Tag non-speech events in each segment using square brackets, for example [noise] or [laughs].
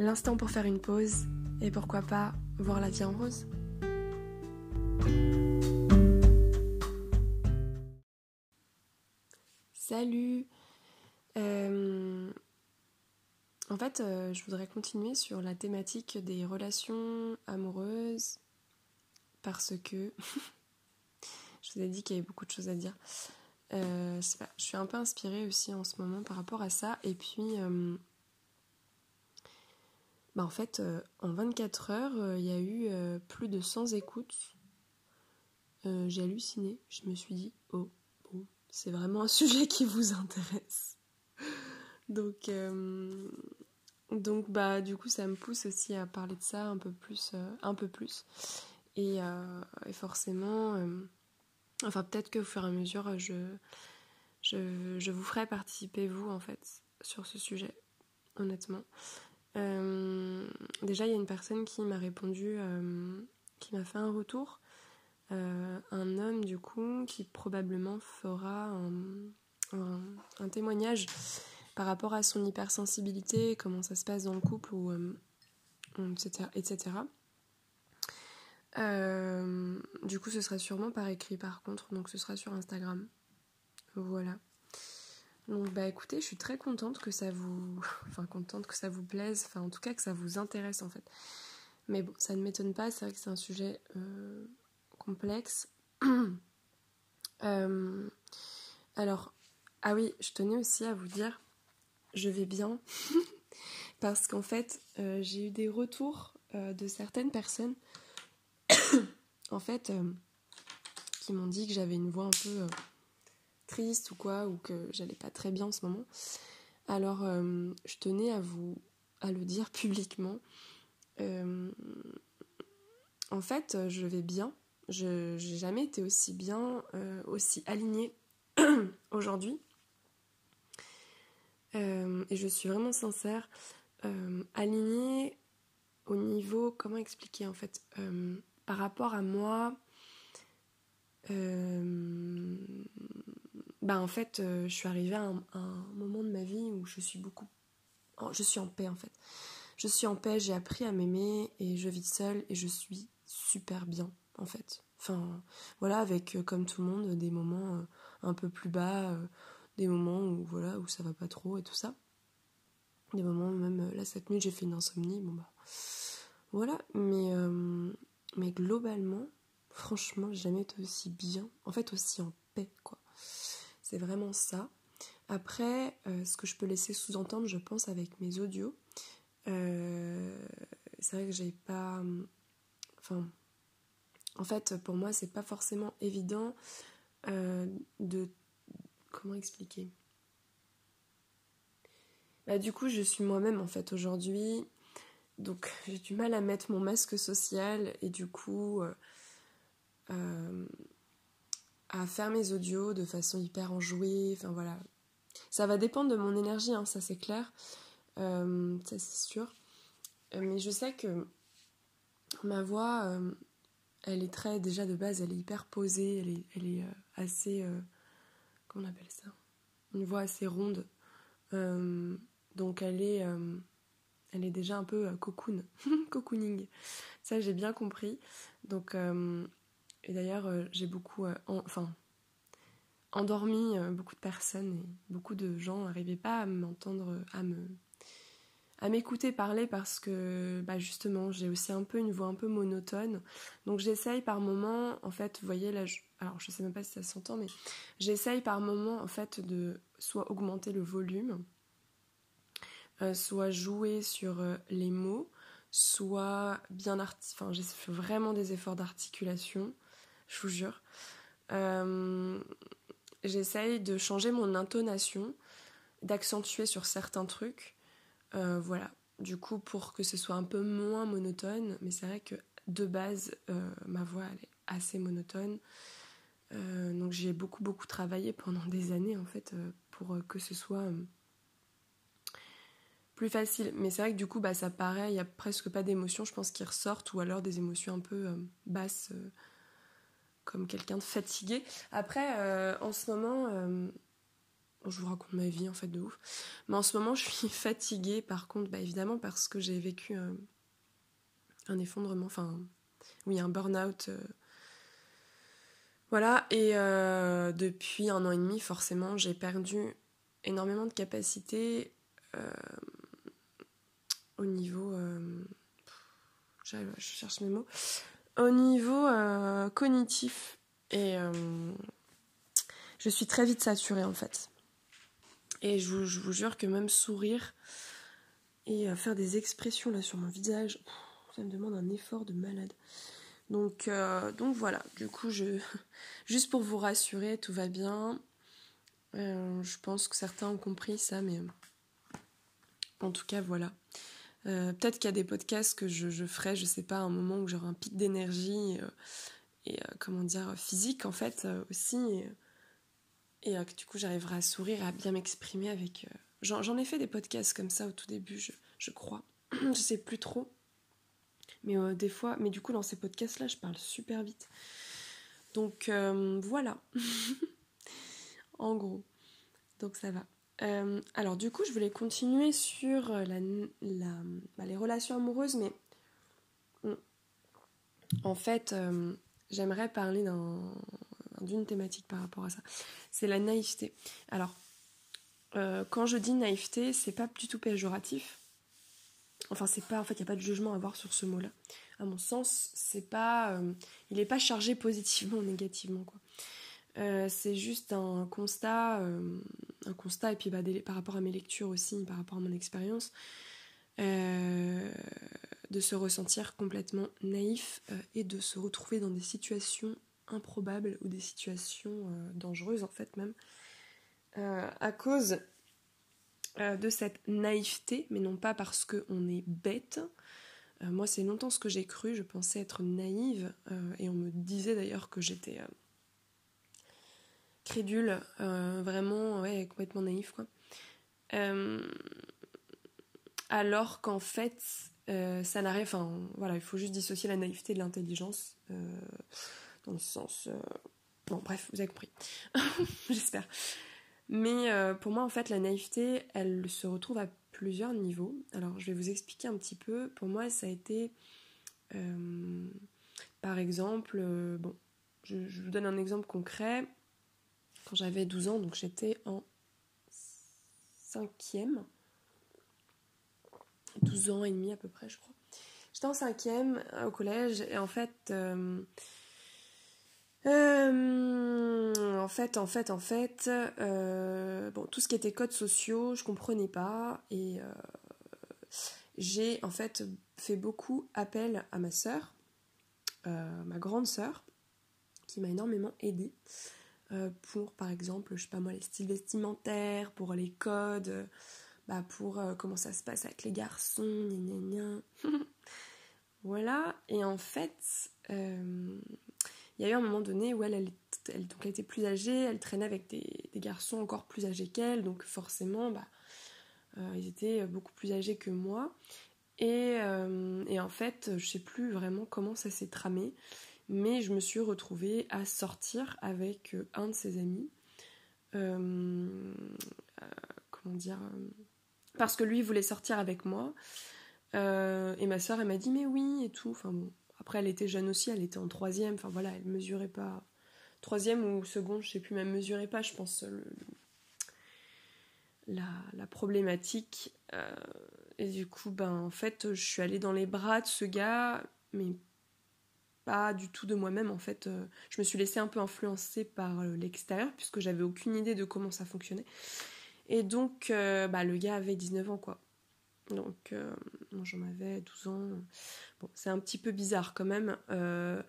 L'instant pour faire une pause et pourquoi pas voir la vie en rose. Salut euh, En fait, euh, je voudrais continuer sur la thématique des relations amoureuses parce que [laughs] je vous ai dit qu'il y avait beaucoup de choses à dire. Euh, je suis un peu inspirée aussi en ce moment par rapport à ça. Et puis, bah en fait, en 24 heures, il y a eu plus de 100 écoutes. J'ai halluciné. Je me suis dit, oh, c'est vraiment un [laughs] sujet qui vous intéresse. Donc, euh, donc bah, du coup, ça me pousse aussi à parler de ça un peu plus. Euh, un peu plus. Et, euh, forcément, enfin, peut-être que au fur et à mesure, je, je, je, vous ferai participer, vous, en fait, sur ce sujet, honnêtement. Déjà, il y a une personne qui m'a répondu, qui m'a fait un retour euh, un homme du coup qui probablement fera un, témoignage par rapport à son hypersensibilité, comment ça se passe dans le couple, ou, etc. Euh, etc. Euh, du coup, ce sera sûrement par écrit par contre, donc ce sera sur Instagram. Voilà. Donc bah écoutez, je suis très contente que ça vous, [laughs] enfin contente que ça vous plaise, enfin en tout cas que ça vous intéresse en fait. Mais bon, ça ne m'étonne pas, c'est vrai que c'est un sujet complexe. [clears throat] Euh, alors, ah oui, je tenais aussi à vous dire, je vais bien, [laughs] parce qu'en fait, euh, j'ai eu des retours euh, de certaines personnes, [coughs] en fait, qui m'ont dit que j'avais une voix un peu triste ou quoi, ou que j'allais pas très bien en ce moment. Alors, je tenais à vous à le dire publiquement. en fait, je vais bien, je n'ai jamais été aussi bien, euh, aussi alignée [clears throat] aujourd'hui. Euh, et je suis vraiment sincère, euh, alignée au niveau, comment expliquer en fait, par rapport à moi, bah en fait, je suis arrivée à un, moment de ma vie où je suis beaucoup, je suis en paix en fait. Je suis en paix, j'ai appris à m'aimer et je vis seule et je suis super bien en fait. Enfin, voilà, avec euh, comme tout le monde des moments euh, un peu plus bas, euh, des moments où voilà où ça va pas trop et tout ça. Des moments même là cette nuit j'ai fait une insomnie, bon bah voilà, mais mais globalement, franchement, jamais été aussi bien, en fait aussi en paix quoi. C'est vraiment ça. Après, ce que je peux laisser sous-entendre, je pense, avec mes audios, c'est vrai que j'ai pas. Enfin, en fait, pour moi, c'est pas forcément évident euh, de. Comment expliquer? Bah, Du coup, je suis moi-même en fait aujourd'hui. Donc, [laughs] j'ai du mal à mettre mon masque social et du coup. Euh, euh, à faire mes audios de façon hyper enjouée. Enfin voilà. Ça va dépendre de mon énergie, hein, ça c'est clair. ça c'est sûr. mais je sais que ma voix elle est très, déjà de base, elle est hyper posée, elle est, elle est euh, assez. Euh, comment on appelle ça? Une voix assez ronde. Euh, donc elle est, elle est déjà un peu cocoon, [laughs] cocooning. Ça, j'ai bien compris. Donc, et d'ailleurs, j'ai beaucoup. enfin endormi beaucoup de personnes et beaucoup de gens n'arrivaient pas à m'entendre, à me à m'écouter parler parce que bah justement j'ai aussi un peu une voix un peu monotone donc j'essaye par moment en fait vous voyez là je... alors je sais même pas si ça s'entend mais j'essaye par moment en fait de soit augmenter le volume euh, soit jouer sur euh, les mots soit bien enfin j'ai fait vraiment des efforts d'articulation je vous jure euh, j'essaye de changer mon intonation d'accentuer sur certains trucs euh, voilà. du coup, pour que ce soit un peu moins monotone, mais c'est vrai que de base, euh, ma voix elle est assez monotone. Donc j'ai beaucoup beaucoup travaillé pendant des années en fait pour que ce soit plus facile. Mais c'est vrai que du coup bah, ça paraît, il n'y a presque pas d'émotions je pense qui ressortent ou alors des émotions un peu basses comme quelqu'un de fatigué. Après en ce moment je vous raconte ma vie en fait de ouf. Mais en ce moment, je suis [laughs] fatiguée par contre, bah, évidemment parce que j'ai vécu euh, un effondrement, enfin, oui, un burn-out. Euh. Voilà, et euh, depuis un an et demi, forcément, j'ai perdu énormément de capacités au niveau. je cherche mes mots. Au niveau cognitif. Et je suis très vite saturée en fait. Et je vous, jure que même sourire et faire des expressions là sur mon visage, ça me demande un effort de malade. Donc, euh, voilà, du coup, je, [laughs] juste pour vous rassurer, tout va bien. Euh, je pense que certains ont compris ça, mais en tout cas, voilà. Euh, peut-être qu'il y a des podcasts que je, ferai, je sais pas, à un moment où j'aurai un pic d'énergie et, comment dire, physique en fait aussi. Et euh, du coup, j'arriverai à sourire, à bien m'exprimer avec. Euh, j'en ai fait des podcasts comme ça au tout début, je, crois. [clears throat] je sais plus trop. Mais euh, des fois, mais du coup, dans ces podcasts-là, je parle super vite. Donc voilà. [laughs] en gros. Donc ça va. Alors du coup, je voulais continuer sur la bah, les relations amoureuses, mais en fait, j'aimerais parler d'un d'une thématique par rapport à ça. C'est la naïveté. Alors, euh, quand je dis naïveté, c'est pas du tout péjoratif. Enfin, c'est pas, en fait, il n'y a pas de jugement à avoir sur ce mot-là. À mon sens, c'est pas, euh, il n'est pas chargé positivement ou négativement, quoi. Euh, c'est juste un constat, un constat, et puis bah, par rapport à mes lectures aussi, par rapport à mon expérience, de se ressentir complètement naïf et de se retrouver dans des situations improbables ou des situations euh, dangereuses en fait même, euh, à cause euh, de cette naïveté, mais non pas parce qu'on est bête. moi c'est longtemps ce que j'ai cru, je pensais être naïve, et on me disait d'ailleurs que j'étais crédule, vraiment ouais, complètement naïve quoi. alors qu'en fait, ça n'arrive. Enfin, voilà, il faut juste dissocier la naïveté de l'intelligence dans le sens... Euh, bon, bref, vous avez compris. [laughs] J'espère. Mais euh, pour moi, en fait, la naïveté, elle se retrouve à plusieurs niveaux. Alors, je vais vous expliquer un petit peu. Pour moi, ça a été... Euh, par exemple, bon, je, vous donne un exemple concret. Quand j'avais 12 ans, donc j'étais en cinquième. 12 ans et demi à peu près, je crois. J'étais en cinquième au collège et en fait, euh, en fait, en fait, en fait, euh, bon, tout ce qui était codes sociaux, je comprenais pas et euh, j'ai en fait fait beaucoup appel à ma sœur, ma grande sœur, qui m'a énormément aidée pour, par exemple, je sais pas moi, les styles vestimentaires, pour les codes, bah pour comment ça se passe avec les garçons, gna [laughs] voilà, et en fait il y a eu un moment donné où elle, elle, donc était plus âgée, elle traînait avec des, garçons encore plus âgés qu'elle, donc forcément, bah, euh, ils étaient beaucoup plus âgés que moi. Euh, et, en fait, je sais plus vraiment comment ça s'est tramé, mais je me suis retrouvée à sortir avec euh, un de ses amis. comment dire Parce que lui voulait sortir avec moi. et ma soeur, elle m'a dit, mais oui, et tout. Enfin après, elle était jeune aussi, elle était en troisième. Enfin voilà, elle mesurait pas. Troisième ou seconde, je sais plus, même mesurait pas, je pense, la, problématique. Euh, et du coup, ben en fait, je suis allée dans les bras de ce gars, mais du tout de moi-même. En fait, euh, je me suis laissée un peu influencer par euh, l'extérieur, puisque j'avais aucune idée de comment ça fonctionnait. Et donc, bah, le gars avait 19 ans, quoi. Donc, j'en avais 12 ans. C'est un petit peu bizarre quand même. Euh,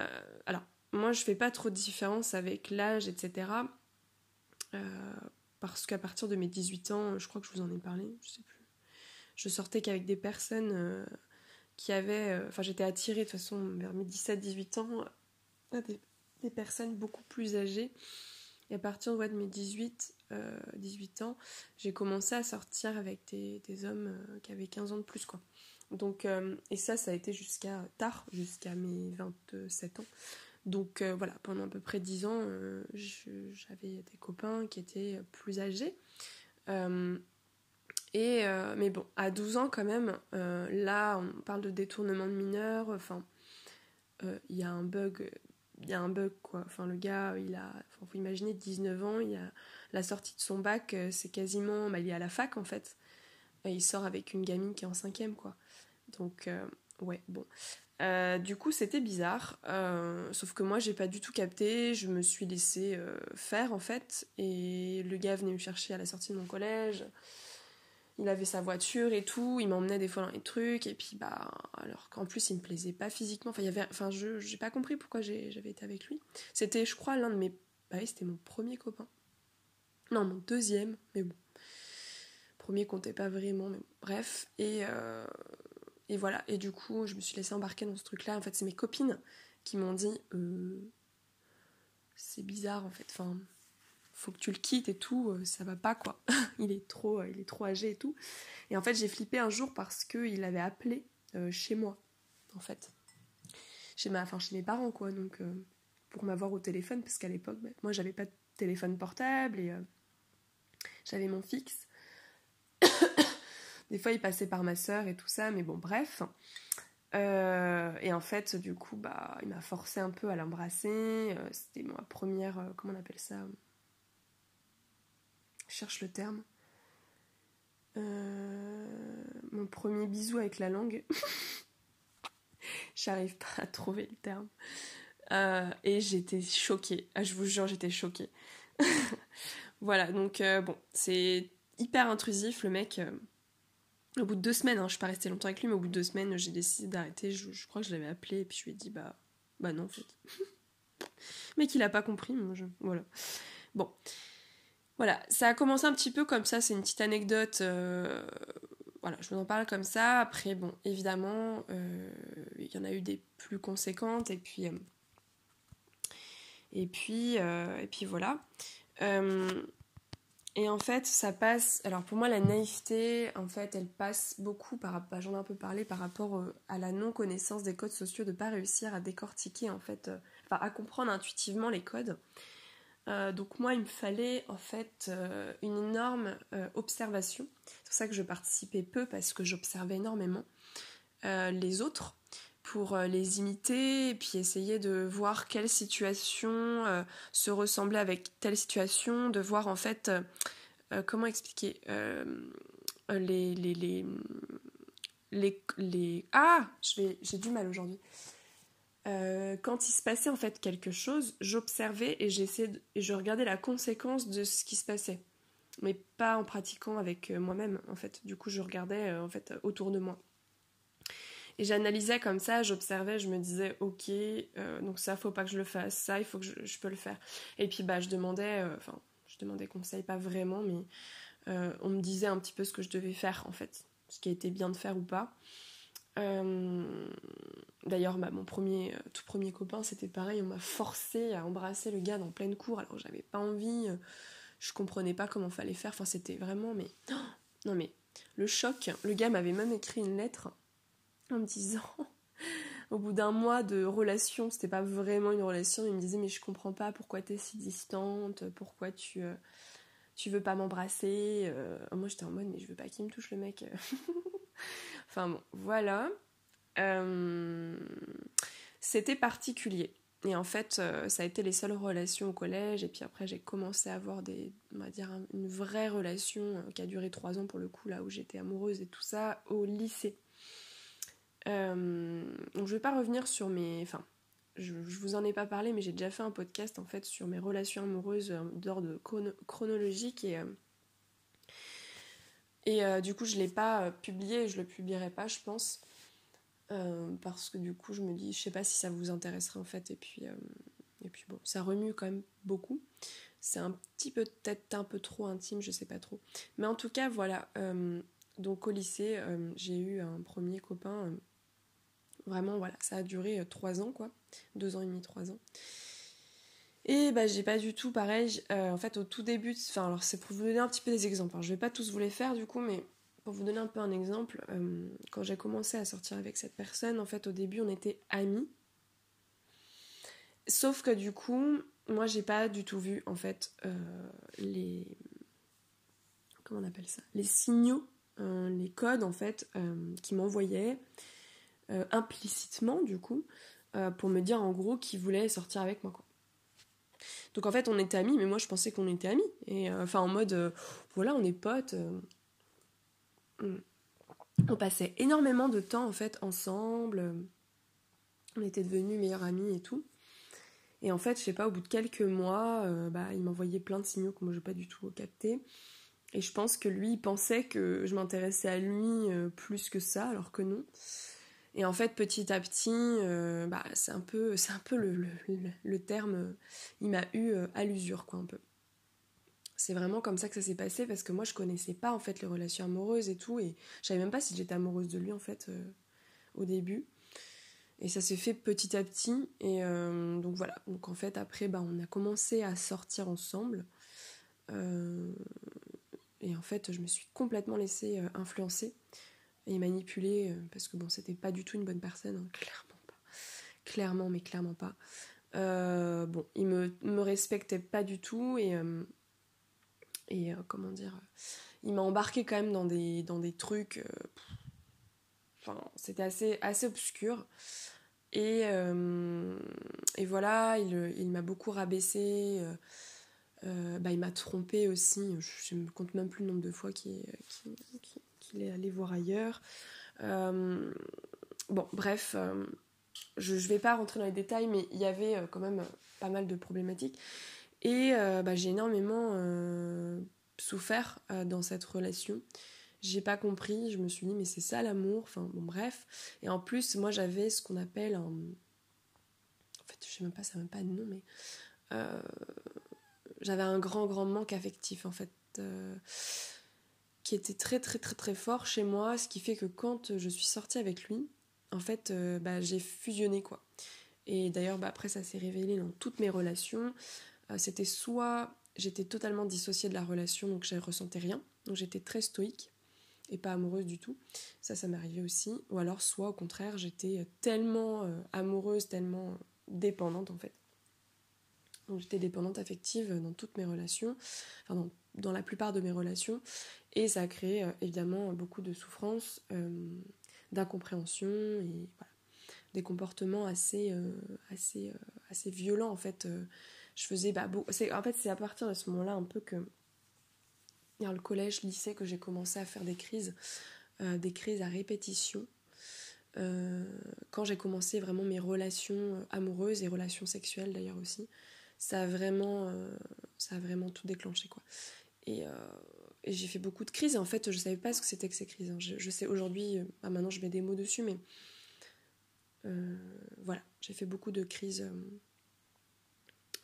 euh, alors, moi, je fais pas trop de différence avec l'âge, etc. Euh, parce qu'à partir de mes 18 ans, je crois que je vous en ai parlé, je sais plus. je sortais qu'avec des personnes qui avaient. Enfin, j'étais attirée de toute façon vers mes 17-18 ans à des, des, personnes beaucoup plus âgées. Et à partir de mes 18, 18 ans, j'ai commencé à sortir avec des, des hommes qui avaient 15 ans de plus, quoi. Donc, et ça, ça a été jusqu'à tard, jusqu'à mes 27 ans. Donc euh, voilà, pendant à peu près 10 ans, euh, j'avais des copains qui étaient plus âgés. Euh, mais bon, à 12 ans quand même, là on parle de détournement de mineurs, enfin, il y a un bug, il y a un bug quoi. Enfin, le gars, il a, faut imaginer 19 ans, il a la sortie de son bac, c'est quasiment, bah, il est à la fac en fait. Il sort avec une gamine qui est en cinquième quoi. Donc, ouais, bon. Euh, du coup, c'était bizarre. Euh, sauf que moi, j'ai pas du tout capté. Je me suis laissée euh, faire en fait. Et le gars venait me chercher à la sortie de mon collège. Il avait sa voiture et tout. Il m'emmenait des fois dans les trucs. Et puis, bah, alors qu'en plus, il me plaisait pas physiquement. Enfin, y avait, enfin, je j'ai pas compris pourquoi j'avais été avec lui. C'était, je crois, l'un de mes. Bah oui, c'était mon premier copain. Non, mon deuxième. Mais bon. Premier comptait pas vraiment. Mais bref. Et et voilà, et du coup, je me suis laissée embarquer dans ce truc-là. En fait, c'est mes copines qui m'ont dit euh, c'est bizarre en fait, enfin, faut que tu le quittes et tout, euh, ça va pas quoi. [laughs] il, est trop, euh, il est trop âgé et tout. Et en fait, j'ai flippé un jour parce qu'il avait appelé chez moi, en fait. Chez, ma, enfin, chez mes parents quoi, donc pour m'avoir au téléphone, parce qu'à l'époque, bah, moi j'avais pas de téléphone portable et j'avais mon fixe. [coughs] Des fois, il passait par ma sœur et tout ça, mais bon, bref. Euh, et en fait, du coup, bah, il m'a forcé un peu à l'embrasser. Euh, c'était ma première. Euh, comment on appelle ça? Cherche le terme. mon premier bisou avec la langue. [laughs] J'arrive pas à trouver le terme. et j'étais choquée. Ah, je vous jure, j'étais choquée. [laughs] voilà, donc bon, c'est hyper intrusif. Le mec au bout de deux semaines, hein, je suis pas restée longtemps avec lui, mais au bout de deux semaines, j'ai décidé d'arrêter. Je, crois que je l'avais appelé et puis je lui ai dit bah, bah non en fait. [laughs] mais qu'il a pas compris, moi voilà. Bon, voilà, ça a commencé un petit peu comme ça, c'est une petite anecdote. Euh, voilà, je vous en parle comme ça. Après, bon, évidemment, euh, il y en a eu des plus conséquentes et puis. Euh, et puis, et puis voilà. Et en fait, ça passe. Alors pour moi, la naïveté, en fait, elle passe beaucoup par. Bah, J'en ai un peu parlé par rapport à la non connaissance des codes sociaux, de pas réussir à décortiquer en fait, enfin à comprendre intuitivement les codes. Euh, donc moi, il me fallait en fait une énorme observation. C'est pour ça que je participais peu parce que j'observais énormément les autres pour les imiter et puis essayer de voir quelle situation se ressemblait avec telle situation, de voir en fait comment expliquer les, les, les, les, les, ah j'ai du mal aujourd'hui quand il se passait en fait quelque chose j'observais et et je regardais la conséquence de ce qui se passait mais pas en pratiquant avec moi-même en fait du coup je regardais en fait autour de moi et j'analysais comme ça, j'observais, je me disais, ok, euh, donc ça, faut pas que je le fasse, ça, il faut que je, peux le faire. Et puis, bah, je demandais, euh, enfin, je demandais conseil, pas vraiment, mais euh, on me disait un petit peu ce que je devais faire, en fait, ce qui était bien de faire ou pas. D'ailleurs, bah, mon premier, tout premier copain, c'était pareil, on m'a forcé à embrasser le gars dans pleine cour, alors j'avais pas envie, je comprenais pas comment fallait faire, enfin, c'était vraiment, mais. [gasps] non, mais le choc, le gars m'avait même écrit une lettre en me disant, [laughs] au bout d'un mois de relation, c'était pas vraiment une relation, il me disait mais je comprends pas pourquoi t'es si distante, pourquoi tu euh, tu veux pas m'embrasser. Euh. moi j'étais en mode mais je veux pas qu'il me touche le mec. [laughs] enfin bon, voilà. Euh, c'était particulier. Et en fait, ça a été les seules relations au collège. Et puis après, j'ai commencé à avoir des, on va dire, une vraie relation qui a duré trois ans pour le coup, là où j'étais amoureuse et tout ça, au lycée. Euh, donc je vais pas revenir sur mes... Enfin, je, vous en ai pas parlé, mais j'ai déjà fait un podcast en fait sur mes relations amoureuses euh, d'ordre chronologique et... Euh, et du coup, je l'ai pas publié et je le publierai pas, je pense. parce que du coup, je me dis, je sais pas si ça vous intéresserait en fait. Et puis, et puis bon, ça remue quand même beaucoup. C'est un petit peu peut-être un peu trop intime, je sais pas trop. Mais en tout cas, voilà Donc au lycée, j'ai eu un premier copain. vraiment, voilà, ça a duré trois ans, quoi. Deux ans et demi, trois ans. Et bah j'ai pas du tout pareil. en fait, au tout début, enfin alors c'est pour vous donner un petit peu des exemples. Hein. Je vais pas tous vous les faire du coup, mais pour vous donner un peu un exemple, quand j'ai commencé à sortir avec cette personne, en fait au début on était amis. Sauf que du coup, moi j'ai pas du tout vu en fait les comment on appelle ça? Les signaux euh, les codes en fait euh, qui m'envoyaient euh, implicitement du coup pour me dire en gros qu'il voulait sortir avec moi. Donc en fait on était amis mais moi je pensais qu'on était amis et enfin en mode voilà on est potes hmm. on passait énormément de temps en fait ensemble on était devenus meilleurs amis et tout et en fait je sais pas au bout de quelques mois bah il m'envoyait plein de signaux que moi je n'ai pas du tout capté et je pense que lui, il pensait que je m'intéressais à lui euh, plus que ça, alors que non. Et en fait, petit à petit, euh, bah, c'est un peu, un peu le, terme, il m'a eu euh, à l'usure, quoi, un peu. C'est vraiment comme ça que ça s'est passé, parce que moi, je connaissais pas, en fait, les relations amoureuses et tout, et je savais même pas si j'étais amoureuse de lui, en fait, au début. Et ça s'est fait petit à petit, et donc voilà. Donc en fait, après, bah, on a commencé à sortir ensemble. Et en fait, je me suis complètement laissée euh, influencer et manipuler euh, parce que bon, c'était pas du tout une bonne personne, hein, clairement pas. Clairement, mais clairement pas. Euh, bon, il me, me respectait pas du tout et, et comment dire, il m'a embarqué quand même dans des, dans des trucs. enfin, c'était assez, assez obscur. Et, et voilà, il, il m'a beaucoup rabaissé. Euh, bah, il m'a trompé aussi, je ne compte même plus le nombre de fois qu'il est allé voir ailleurs. Euh, bon, bref, euh, je ne vais pas rentrer dans les détails, mais il y avait quand même pas mal de problématiques. Et bah, j'ai énormément souffert dans cette relation. J'ai pas compris, je me suis dit, mais c'est ça l'amour, enfin bon, bref. Et en plus, moi j'avais ce qu'on appelle. En fait, je sais même pas, ça n'a même pas de nom, mais j'avais un grand, grand manque affectif en fait, euh, qui était très, très, très, très fort chez moi, ce qui fait que quand je suis sortie avec lui, en fait, euh, bah, j'ai fusionné quoi. Et d'ailleurs, bah, après, ça s'est révélé dans toutes mes relations. Euh, c'était soit j'étais totalement dissociée de la relation, donc je ressentais rien, donc j'étais très stoïque et pas amoureuse du tout. Ça, ça m'arrivait aussi. Ou alors, soit au contraire, j'étais tellement amoureuse, tellement dépendante en fait, donc j'étais dépendante affective dans toutes mes relations, enfin dans, la plupart de mes relations, et ça a créé euh, évidemment beaucoup de souffrance, euh, d'incompréhension et des comportements assez, euh, assez, assez violents en fait. je faisais bah, en fait c'est à partir de ce moment-là un peu que dans le collège, lycée que j'ai commencé à faire des crises, des crises à répétition. quand j'ai commencé vraiment mes relations amoureuses et relations sexuelles d'ailleurs aussi, ça a vraiment, euh, ça a vraiment tout déclenché quoi. Et, euh, et j'ai fait beaucoup de crises et en fait je savais pas ce que c'était que ces crises. Hein. Je, sais aujourd'hui, euh, bah, maintenant je mets des mots dessus, mais voilà, j'ai fait beaucoup de crises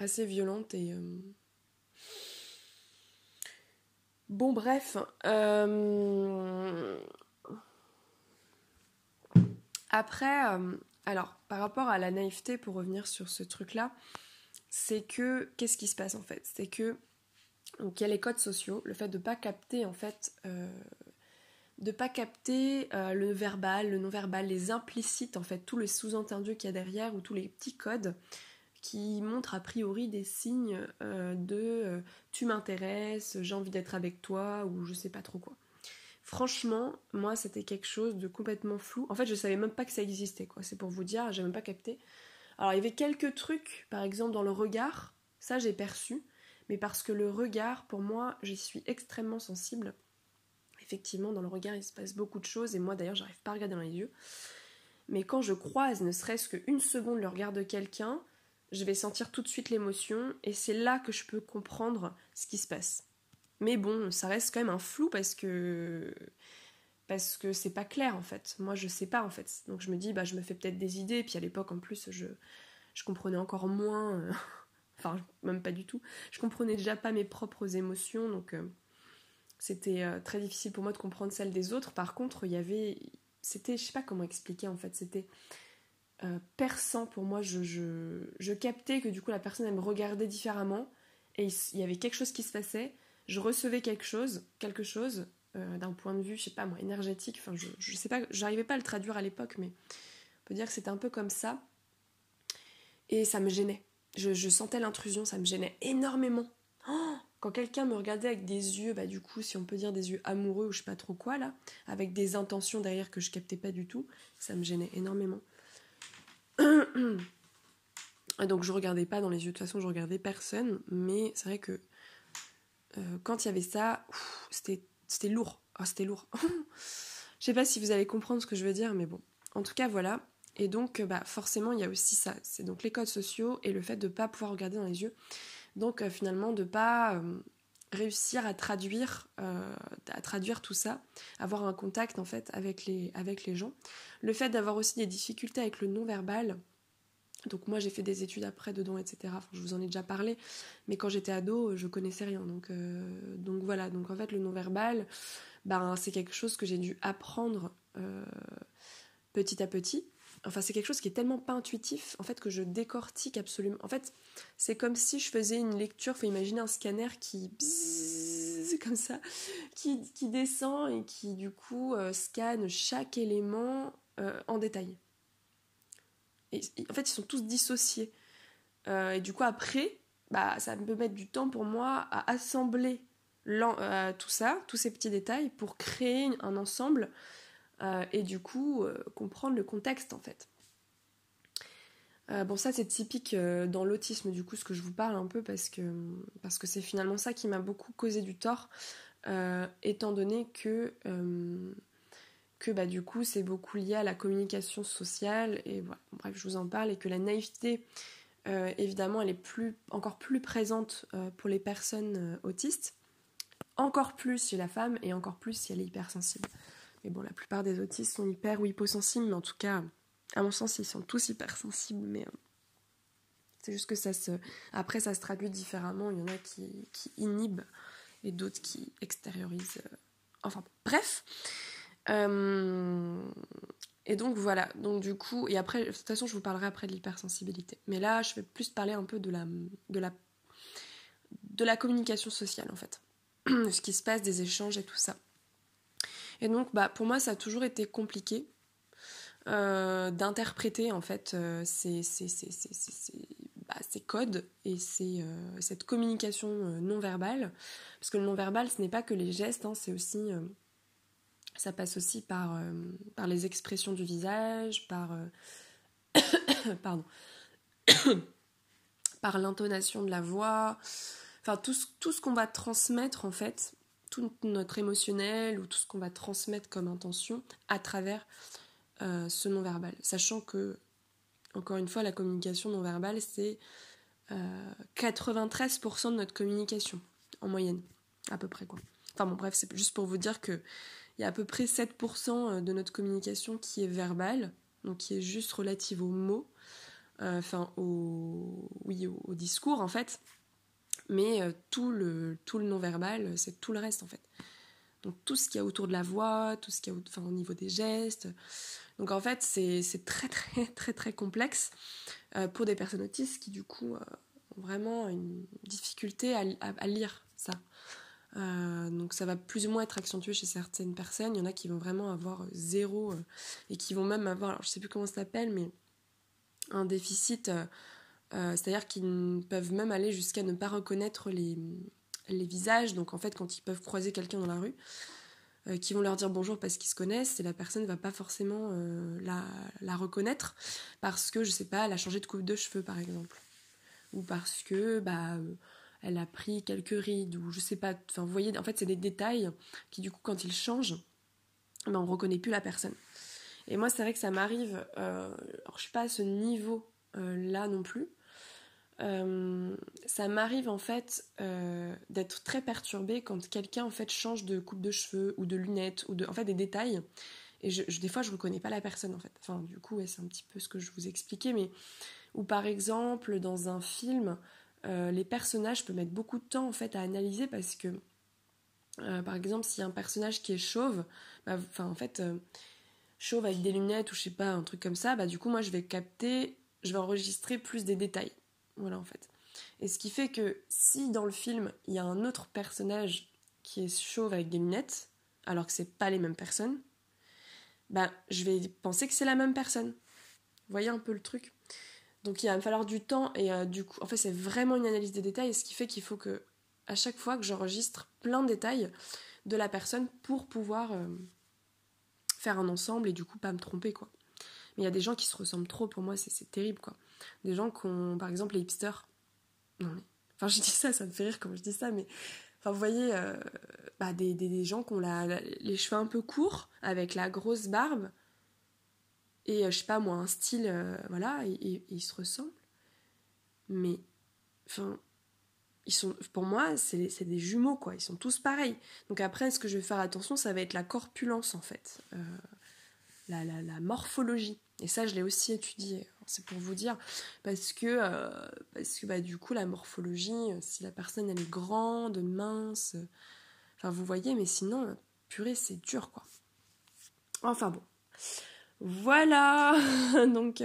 assez violentes et Bon, bref. Après, alors, par rapport à la naïveté, pour revenir sur ce truc-là, c'est que qu'est-ce qui se passe en fait? C'est que donc il y a les codes sociaux, le fait de pas capter en fait euh, de pas capter euh, le verbal, le non-verbal, les implicites en fait, tout le sous-entendu qu'il y a derrière ou tous les petits codes qui montrent a priori des signes euh, de tu m'intéresses, j'ai envie d'être avec toi ou je sais pas trop quoi. Franchement, moi c'était quelque chose de complètement flou. En fait, je savais même pas que ça existait quoi. C'est pour vous dire, j'ai même pas capté. Alors il y avait quelques trucs, par exemple dans le regard, ça j'ai perçu, mais parce que le regard, pour moi, j'y suis extrêmement sensible. Effectivement, dans le regard, il se passe beaucoup de choses, et moi d'ailleurs, j'arrive pas à regarder dans les yeux. Mais quand je croise ne serait-ce qu'une seconde le regard de quelqu'un, je vais sentir tout de suite l'émotion, et c'est là que je peux comprendre ce qui se passe. Mais bon, ça reste quand même un flou parce que parce que c'est pas clair en fait. Moi je sais pas en fait. Donc je me dis bah je me fais peut-être des idées. Puis à l'époque en plus je, je comprenais encore moins, euh, [laughs] enfin même pas du tout. Je comprenais déjà pas mes propres émotions donc euh, c'était très difficile pour moi de comprendre celle des autres. Par contre, il y avait, c'était, je sais pas comment expliquer en fait, c'était perçant pour moi. Je, je, je, captais que du coup la personne elle me regardait différemment et il y avait quelque chose qui se passait. Je recevais quelque chose, quelque chose d'un point de vue, je sais pas moi, énergétique. Enfin, je, je sais pas, j'arrivais pas à le traduire à l'époque, mais on peut dire que c'était un peu comme ça. Et ça me gênait. Je, sentais l'intrusion, ça me gênait énormément. Oh, quand quelqu'un me regardait avec des yeux, bah du coup, si on peut dire des yeux amoureux ou je sais pas trop quoi là, avec des intentions derrière que je captais pas du tout, ça me gênait énormément. [coughs] Donc je regardais pas dans les yeux, de toute façon je regardais personne, mais c'est vrai que euh, quand il y avait ça, c'était lourd. Oh, c'était lourd. [laughs] je sais pas si vous allez comprendre ce que je veux dire, mais bon. En tout cas, voilà. Et donc, euh, bah, forcément, il y a aussi ça. C'est donc les codes sociaux et le fait de ne pas pouvoir regarder dans les yeux. Donc, euh, finalement, de ne pas euh, réussir à traduire, à traduire tout ça, avoir un contact en fait avec les, avec les gens. Le fait d'avoir aussi des difficultés avec le non-verbal. Donc moi j'ai fait des études après dedans, etc. je vous en ai déjà parlé, mais quand j'étais ado, je connaissais rien. Donc, donc voilà, donc en fait le non-verbal, ben, c'est quelque chose que j'ai dû apprendre petit à petit. Enfin, c'est quelque chose qui est tellement pas intuitif, en fait, que je décortique absolument. En fait, c'est comme si je faisais une lecture, faut imaginer un scanner qui [laughs] comme ça, qui, descend et qui du coup euh, scanne chaque élément euh, en détail. En fait, ils sont tous dissociés. Euh, et du coup, après, bah, ça peut mettre du temps pour moi à assembler tout ça, tous ces petits détails, pour créer un ensemble euh, et du coup euh, comprendre le contexte en fait. Euh, bon ça c'est typique dans l'autisme du coup ce que je vous parle un peu parce que c'est finalement ça qui m'a beaucoup causé du tort étant donné que que bah, du coup c'est beaucoup lié à la communication sociale et voilà bref je vous en parle et que la naïveté évidemment elle est plus encore plus présente pour les personnes autistes encore plus chez la femme et encore plus si elle est hypersensible. Mais bon, la plupart des autistes sont hyper ou hyposensibles, mais en tout cas, à mon sens, ils sont tous hypersensibles, mais euh, c'est juste que ça se. Après, ça se traduit différemment. Il y en a qui, qui inhibent et d'autres qui extériorisent. Euh, enfin, bref. Euh, et donc voilà, donc du coup, et après, de toute façon, je vous parlerai après de l'hypersensibilité. Mais là, je vais plus parler un peu de la, de la, de la communication sociale, en fait. [clears throat] ce qui se passe, des échanges et tout ça. Et donc, bah, pour moi, ça a toujours été compliqué euh, d'interpréter en fait euh, ces, bah, ces, codes et euh, cette communication non verbale. Parce que le non verbal, ce n'est pas que les gestes, hein, c'est aussi. Ça passe aussi par, par les expressions du visage, par. [coughs] pardon. [coughs] par l'intonation de la voix. Enfin, tout tout ce qu'on va transmettre en fait tout notre émotionnel ou tout ce qu'on va transmettre comme intention à travers euh, ce non-verbal. Sachant que, encore une fois, la communication non-verbale, c'est 93% euh, de notre communication, en moyenne, à peu près. quoi. Enfin bon, bref, c'est juste pour vous dire qu'il y a à peu près 7% euh, de notre communication qui est verbale, donc qui est juste relative aux mots, enfin au, oui, au discours en fait, mais euh, tout le, tout le non-verbal, c'est tout le reste en fait. Donc tout ce qu'il y a autour de la voix, tout ce qu'il y a enfin, au niveau des gestes. Donc en fait, c'est très très [laughs] très très complexe euh, pour des personnes autistes qui du coup euh, ont vraiment une difficulté à, lire ça. Donc ça va plus ou moins être accentué chez certaines personnes. Il y en a qui vont vraiment avoir zéro et qui vont même avoir, alors je sais plus comment ça s'appelle, mais un déficit euh, c'est-à-dire qu'ils peuvent même aller jusqu'à ne pas reconnaître les, visages. Donc en fait, quand ils peuvent croiser quelqu'un dans la rue, euh, qui vont leur dire bonjour parce qu'ils se connaissent, et la personne ne va pas forcément euh, la, reconnaître parce que, je sais pas, elle a changé de coupe de cheveux par exemple. Ou parce que, bah, elle a pris quelques rides, ou je sais pas. Enfin, vous voyez, en fait, c'est des détails qui, du coup, quand ils changent, ben, on reconnaît plus la personne. Et moi, c'est vrai que ça m'arrive, alors je suis pas à ce niveau là non plus, euh, ça m'arrive en fait euh, d'être très perturbée quand quelqu'un en fait change de coupe de cheveux ou de lunettes ou de en fait des détails et je, des fois je reconnais pas la personne en fait enfin du coup c'est un petit peu ce que je vous expliquais mais ou par exemple dans un film euh, les personnages peuvent mettre beaucoup de temps en fait à analyser parce que par exemple, s'il y a un personnage qui est chauve, bah, enfin en fait, chauve avec des lunettes ou je sais pas, un truc comme ça, bah du coup moi je vais capter, je vais enregistrer plus des détails. Voilà en fait. Et ce qui fait que si dans le film il y a un autre personnage qui est chauve avec des lunettes, alors que c'est pas les mêmes personnes, bah je vais penser que c'est la même personne. Vous voyez un peu le truc? Donc il va me falloir du temps et euh, du coup, en fait c'est vraiment une analyse des détails, ce qui fait qu'il faut que à chaque fois que j'enregistre plein de détails de la personne pour pouvoir euh, faire un ensemble et du coup pas me tromper quoi. Mais il y a des gens qui se ressemblent trop, pour moi c'est terrible quoi. Des gens qui ont, par exemple les hipsters, non mais, enfin je dis ça, ça me fait rire quand je dis ça, mais Enfin, vous voyez, euh, bah, des, gens qui ont les cheveux un peu courts, avec la grosse barbe, et euh, je sais pas moi, un style, euh, voilà, et, ils se ressemblent. Mais, enfin, ils sont, pour moi, c'est des jumeaux, quoi. Ils sont tous pareils. Donc après, ce que je vais faire attention, ça va être la corpulence, en fait. la, la, la morphologie. Et ça, je l'ai aussi étudié. C'est pour vous dire, parce que, euh, parce que bah, du coup, la morphologie, euh, si la personne elle est grande, mince, euh, enfin vous voyez, mais sinon, purée, c'est dur quoi. Enfin bon. Voilà [laughs] Donc.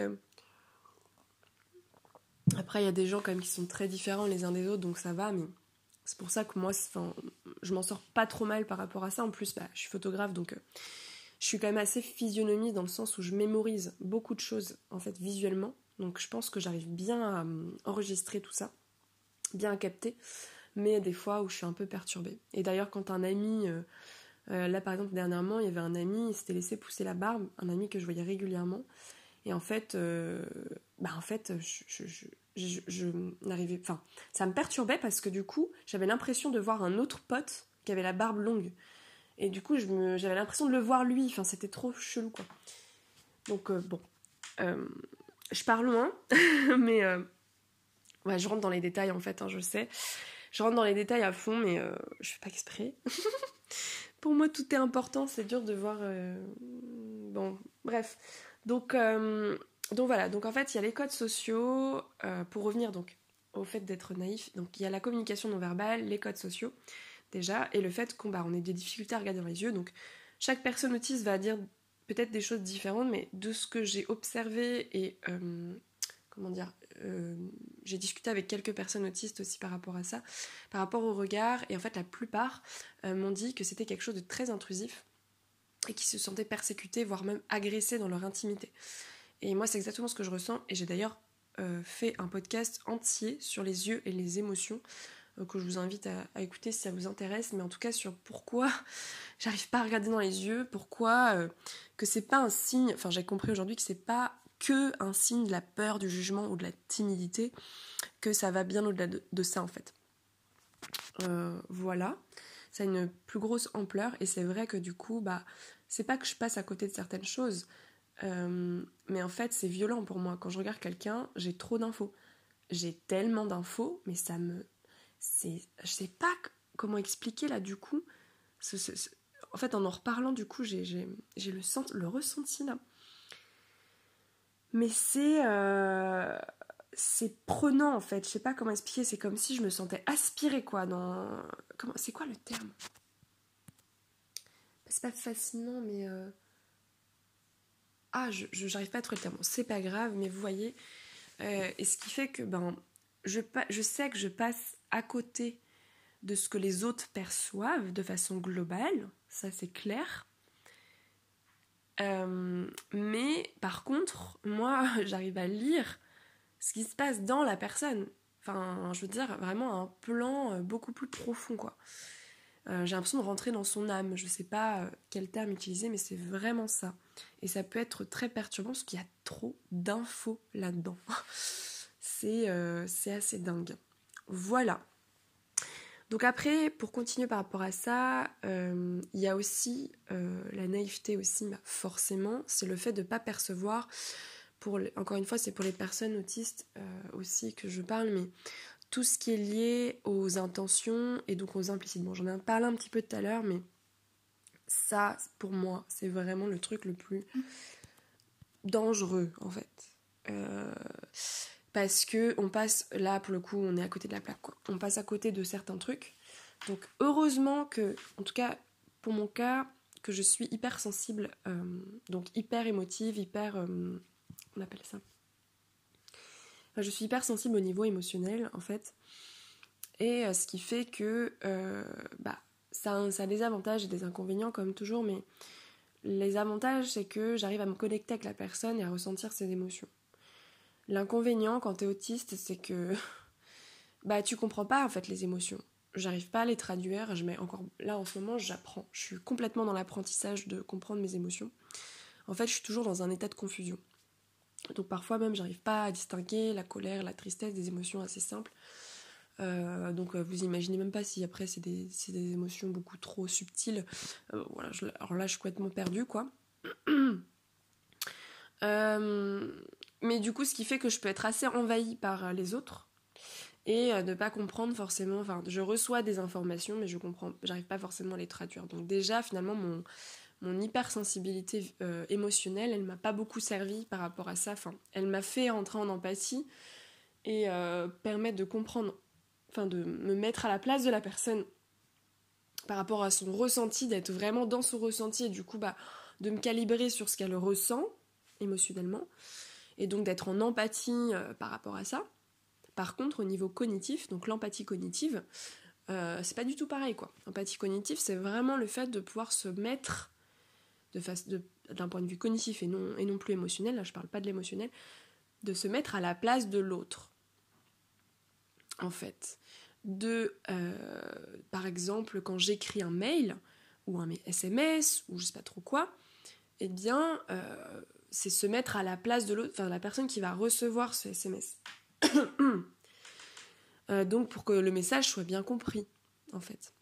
Après, il y a des gens quand même qui sont très différents les uns des autres, donc ça va, mais c'est pour ça que moi, je m'en sors pas trop mal par rapport à ça. En plus, bah, je suis photographe, donc je suis quand même assez physionomie dans le sens où je mémorise beaucoup de choses en fait visuellement. Donc je pense que j'arrive bien à euh, enregistrer tout ça, bien à capter, mais des fois où je suis un peu perturbée. Et d'ailleurs quand un ami, euh, euh, là par exemple dernièrement, il y avait un ami, il s'était laissé pousser la barbe, un ami que je voyais régulièrement. Et en fait, bah en fait, je, n'arrivais, enfin, ça me perturbait parce que du coup, j'avais l'impression de voir un autre pote qui avait la barbe longue. Et du coup, j'avais l'impression de le voir lui. Enfin, c'était trop chelou, quoi. Donc, euh, bon. Euh, je pars loin, [laughs] mais euh, ouais, je rentre dans les détails, en fait, hein, je sais. Je rentre dans les détails à fond, mais je fais pas exprès. [laughs] Pour moi, tout est important. C'est dur de voir... Bon, bref. Donc, donc voilà. Donc, en fait, il y a les codes sociaux. pour revenir, donc, au fait d'être naïf. Donc, il y a la communication non verbale, les codes sociaux déjà, et le fait qu'on bah, on ait des difficultés à regarder dans les yeux. Donc chaque personne autiste va dire peut-être des choses différentes, mais de ce que j'ai observé et euh, comment dire, euh, j'ai discuté avec quelques personnes autistes aussi par rapport à ça, par rapport au regard, et en fait la plupart euh, m'ont dit que c'était quelque chose de très intrusif et qui se sentaient persécutés, voire même agressés dans leur intimité. Et moi c'est exactement ce que je ressens, et j'ai d'ailleurs fait un podcast entier sur les yeux et les émotions euh, que je vous invite à, écouter si ça vous intéresse, mais en tout cas sur pourquoi j'arrive pas à regarder dans les yeux, pourquoi euh, que c'est pas un signe, enfin j'ai compris aujourd'hui que c'est pas que un signe de la peur, du jugement ou de la timidité, que ça va bien au-delà de, ça en fait. Euh, voilà, ça a une plus grosse ampleur et c'est vrai que du coup, bah, c'est pas que je passe à côté de certaines choses, mais en fait c'est violent pour moi. Quand je regarde quelqu'un, j'ai trop d'infos. J'ai tellement d'infos, mais ça me c'est je sais pas comment expliquer là du coup en fait en en reparlant du coup j'ai le, le ressenti là mais c'est euh, c'est prenant en fait. Je sais pas comment expliquer. C'est comme si je me sentais aspirée quoi dans comment c'est quoi le terme? C'est pas fascinant mais euh, ah je j'arrive pas à trouver le terme. C'est pas grave mais vous voyez euh, et ce qui fait que ben je, je sais que je passe à côté de ce que les autres perçoivent de façon globale, ça c'est clair. Euh, mais par contre, moi, [laughs] j'arrive à lire ce qui se passe dans la personne. Enfin, je veux dire, vraiment un plan euh, beaucoup plus profond, quoi. Euh, j'ai l'impression de rentrer dans son âme. Je sais pas quel terme utiliser, mais c'est vraiment ça. Et ça peut être très perturbant parce qu'il y a trop d'infos là-dedans. [laughs] c'est assez dingue. Voilà. Donc après, pour continuer par rapport à ça, euh, il y a aussi euh, la naïveté aussi, bah, forcément, c'est le fait de ne pas percevoir, pour encore une fois, c'est pour les personnes autistes euh, aussi que je parle, mais tout ce qui est lié aux intentions et donc aux implicites. Bon, j'en ai parlé un petit peu tout à l'heure, mais ça, pour moi, c'est vraiment le truc le plus dangereux, en fait parce que on passe là pour le coup on est à côté de la plaque. On passe à côté de certains trucs Donc heureusement que, en tout cas pour mon cas, que je suis hyper sensible, euh, donc hyper émotive, hyper... Euh, on appelle ça Je suis hyper sensible au niveau émotionnel en fait. Et euh, ce qui fait que bah, ça a des avantages et des inconvénients comme toujours, mais les avantages c'est que j'arrive à me connecter avec la personne et à ressentir ses émotions. L'inconvénient quand t'es autiste, c'est que [laughs] bah tu comprends pas en fait les émotions. J'arrive pas à les traduire, je mets encore là en ce moment, j'apprends. Je suis complètement dans l'apprentissage de comprendre mes émotions. En fait, je suis toujours dans un état de confusion. Donc parfois même, j'arrive pas à distinguer la colère, la tristesse des émotions assez simples. Euh, donc euh, vous imaginez même pas si après c'est des, des, émotions beaucoup trop subtiles. Euh, voilà, alors là je suis complètement perdue quoi. [clears throat] mais du coup ce qui fait que je peux être assez envahie par les autres et ne pas comprendre forcément. Enfin, je reçois des informations, mais je comprends, j'arrive pas forcément à les traduire. Donc déjà, finalement, mon, mon hypersensibilité émotionnelle, elle m'a pas beaucoup servi par rapport à ça. Enfin, elle m'a fait entrer en empathie et permettre de comprendre enfin de me mettre à la place de la personne par rapport à son ressenti, d'être vraiment dans son ressenti et du coup bah, de me calibrer sur ce qu'elle ressent émotionnellement et donc d'être en empathie euh, par rapport à ça. Par contre, au niveau cognitif, donc l'empathie cognitive, euh, c'est pas du tout pareil quoi. L'empathie cognitive, c'est vraiment le fait de pouvoir se mettre de face d'un point de vue cognitif et non, et non plus émotionnel, là je parle pas de l'émotionnel, de se mettre à la place de l'autre en fait. De, euh, par exemple, quand j'écris un mail ou un SMS ou je sais pas trop quoi, eh bien, c'est se mettre à la place de l'autre, enfin la personne qui va recevoir ce SMS. [coughs] Euh, donc pour que le message soit bien compris, en fait.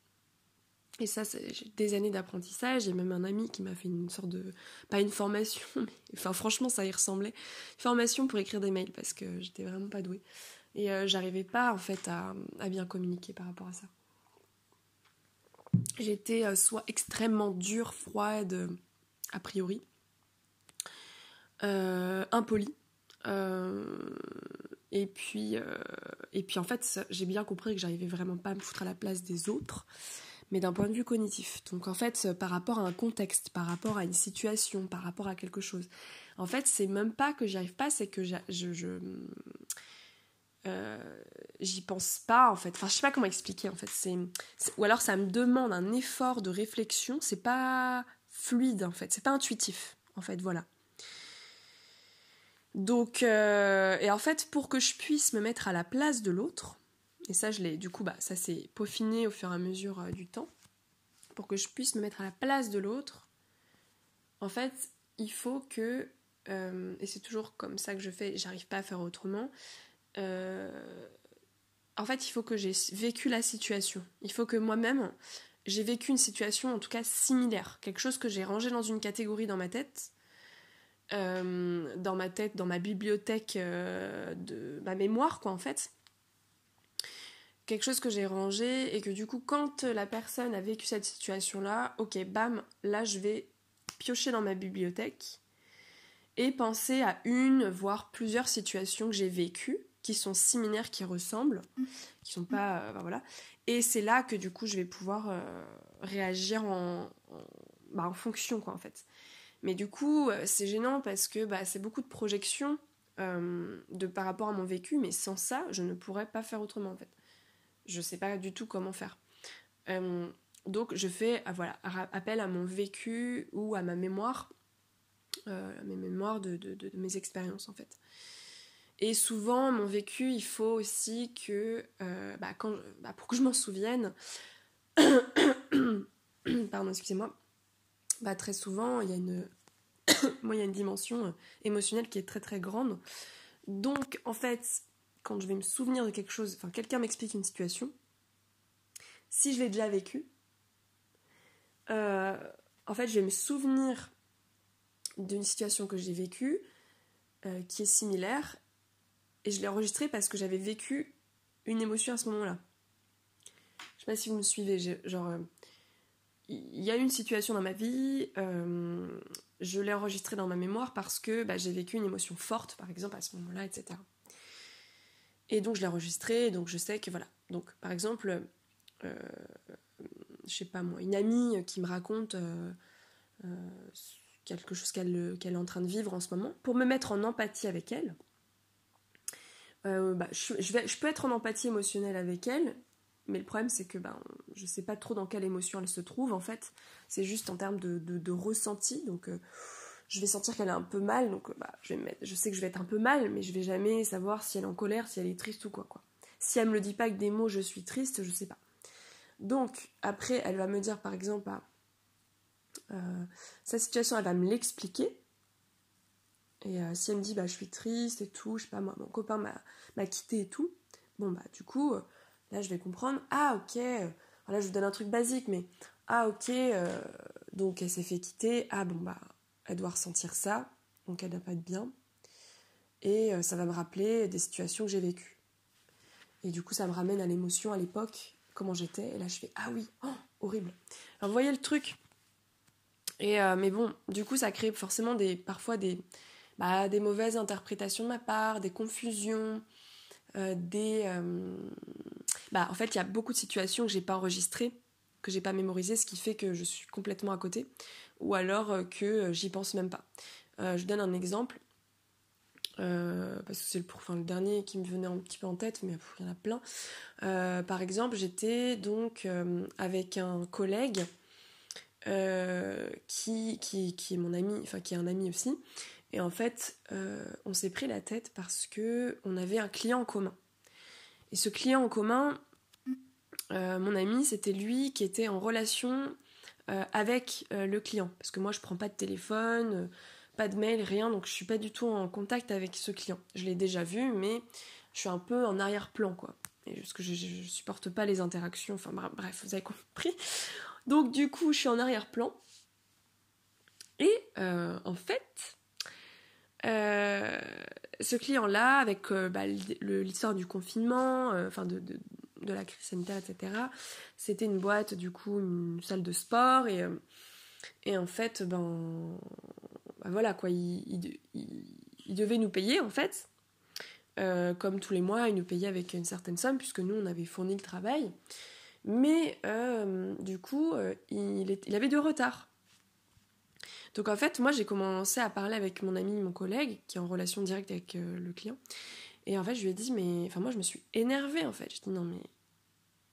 Et ça, j'ai des années d'apprentissage. J'ai même un ami qui m'a fait une sorte de. Pas une formation, [laughs] mais. Enfin, franchement, ça y ressemblait. Formation pour écrire des mails parce que j'étais vraiment pas douée. Et euh, j'arrivais pas en fait à, bien communiquer par rapport à ça. J'étais euh, soit extrêmement dure, froide, a priori, euh, impolie. et puis, et puis en fait, j'ai bien compris que j'arrivais vraiment pas à me foutre à la place des autres, mais d'un point de vue cognitif. Donc en fait, par rapport à un contexte, par rapport à une situation, par rapport à quelque chose. En fait, c'est même pas que j'y arrive pas, c'est que je, je, euh, j'y pense pas en fait. Enfin, je sais pas comment expliquer en fait. C'est, ou alors ça me demande un effort de réflexion. C'est pas fluide en fait. C'est pas intuitif en fait. Voilà. Donc, euh, et en fait, pour que je puisse me mettre à la place de l'autre, et ça, je l'ai, du coup, bah, ça s'est peaufiné au fur et à mesure euh, du temps, pour que je puisse me mettre à la place de l'autre, en fait, il faut que, et c'est toujours comme ça que je fais, j'arrive pas à faire autrement, euh, en fait, il faut que j'ai vécu la situation. Il faut que moi-même, j'ai vécu une situation en tout cas similaire. Quelque chose que j'ai rangé dans une catégorie dans ma tête. Euh, dans ma tête, dans ma bibliothèque euh, de ma mémoire, quoi, en fait. Quelque chose que j'ai rangé et que du coup, quand la personne a vécu cette situation-là, ok, bam, là, je vais piocher dans ma bibliothèque et penser à une, voire plusieurs situations que j'ai vécues qui sont similaires, qui ressemblent, qui sont pas. Euh, voilà. Et c'est là que du coup je vais pouvoir euh, réagir en, bah, en, fonction, quoi, en fait. Mais du coup, euh, c'est gênant parce que bah, c'est beaucoup de projections de, par rapport à mon vécu, mais sans ça, je ne pourrais pas faire autrement, en fait. Je sais pas du tout comment faire. donc je fais voilà, appel à mon vécu ou à ma mémoire, à mes mémoires de, de, mes expériences, en fait. Et souvent, mon vécu, il faut aussi que, euh, bah, quand, bah, pour que je m'en souvienne, [coughs] pardon, excusez-moi, bah, très souvent, il y a une, [coughs] moi, il y a une dimension euh, émotionnelle qui est très très grande. Donc, en fait, quand je vais me souvenir de quelque chose, enfin, quelqu'un m'explique une situation, si je l'ai déjà vécu, euh, en fait, je vais me souvenir d'une situation que j'ai vécue, qui est similaire, et je l'ai enregistré parce que j'avais vécu une émotion à ce moment-là. Je sais pas si vous me suivez, genre euh, il y a une situation dans ma vie, euh, je l'ai enregistré dans ma mémoire parce que bah, j'ai vécu une émotion forte, par exemple, à ce moment-là, etc. Et donc je l'ai enregistré, donc je sais que voilà. Donc par exemple, euh, je sais pas moi, une amie qui me raconte quelque chose qu'elle est en train de vivre en ce moment, pour me mettre en empathie avec elle. Bah, je peux être en empathie émotionnelle avec elle, mais le problème c'est que ben, je sais pas trop dans quelle émotion elle se trouve en fait. C'est juste en termes de, ressenti. Donc je vais sentir qu'elle est un peu mal, donc bah, je, vais je sais que je vais être un peu mal, mais je vais jamais savoir si elle est en colère, si elle est triste ou quoi. quoi. Si elle me le dit pas avec des mots, je suis triste, je sais pas. Donc après, elle va me dire par exemple, bah, euh, sa situation, elle va me l'expliquer. Et euh, si elle me dit, bah, je suis triste et tout, je sais pas, moi, mon copain m'a quitté et tout, bon, bah, du coup, euh, là, je vais comprendre, ah, ok, là, je vous donne un truc basique, mais, ah, ok, donc elle s'est fait quitter, ah, bon, bah, elle doit ressentir ça, donc elle n'a pas de bien. Et ça va me rappeler des situations que j'ai vécues. Et du coup, ça me ramène à l'émotion à l'époque, comment j'étais. Et là, je fais Ah oui, oh, horrible. Alors, vous voyez le truc et, euh, Mais bon, du coup, ça crée forcément des, parfois des, bah, des mauvaises interprétations de ma part, des confusions, euh, des. Euh, bah, en fait, il y a beaucoup de situations que j'ai pas enregistrées, que j'ai pas mémorisées, ce qui fait que je suis complètement à côté, ou alors que j'y pense même pas. je donne un exemple. Euh, parce que c'est le, dernier qui me venait un petit peu en tête, mais il y en a plein. Euh, par exemple, j'étais donc euh, avec un collègue qui, est mon ami, enfin qui est un ami aussi, et en fait, on s'est pris la tête parce que on avait un client en commun. Et ce client en commun, mon ami, c'était lui qui était en relation avec le client, parce que moi je prends pas de téléphone pas de mail, rien, donc je suis pas du tout en contact avec ce client. Je l'ai déjà vu, mais je suis un peu en arrière-plan, quoi. Et parce que je, je, supporte pas les interactions, enfin bref, vous avez compris. Donc du coup, je suis en arrière-plan. Et euh, en fait, euh, ce client-là, avec euh, bah, l'histoire du confinement, enfin de, de, de, la crise sanitaire, etc., c'était une boîte, du coup, une salle de sport, et, et en fait, ben, bah voilà quoi, il, devait nous payer en fait. Euh, comme tous les mois, il nous payait avec une certaine somme puisque nous on avait fourni le travail. Mais euh, du coup, euh, il, il, avait du retard. Donc en fait, moi j'ai commencé à parler avec mon ami, mon collègue, qui est en relation directe avec le client. Et en fait, je lui ai dit, mais. Enfin, moi je me suis énervée en fait. Je dis, non mais.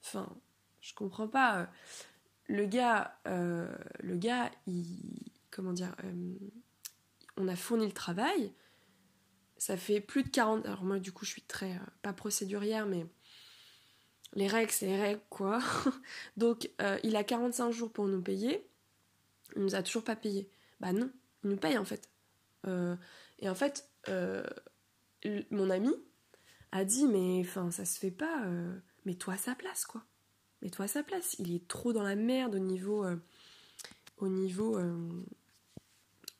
Enfin, je comprends pas. Le gars, le gars, il. Comment dire on a fourni le travail. Ça fait plus de 40. Alors, moi, du coup, je suis très. Euh, pas procédurière, mais. Les règles, c'est les règles, quoi. [laughs] Donc, euh, il a 45 jours pour nous payer. Il nous a toujours pas payé. Bah non, il nous paye en fait. Euh, et en fait, mon ami a dit Mais enfin, ça se fait pas. Mets-toi à sa place, quoi. Mets-toi à sa place. Il est trop dans la merde au niveau. au niveau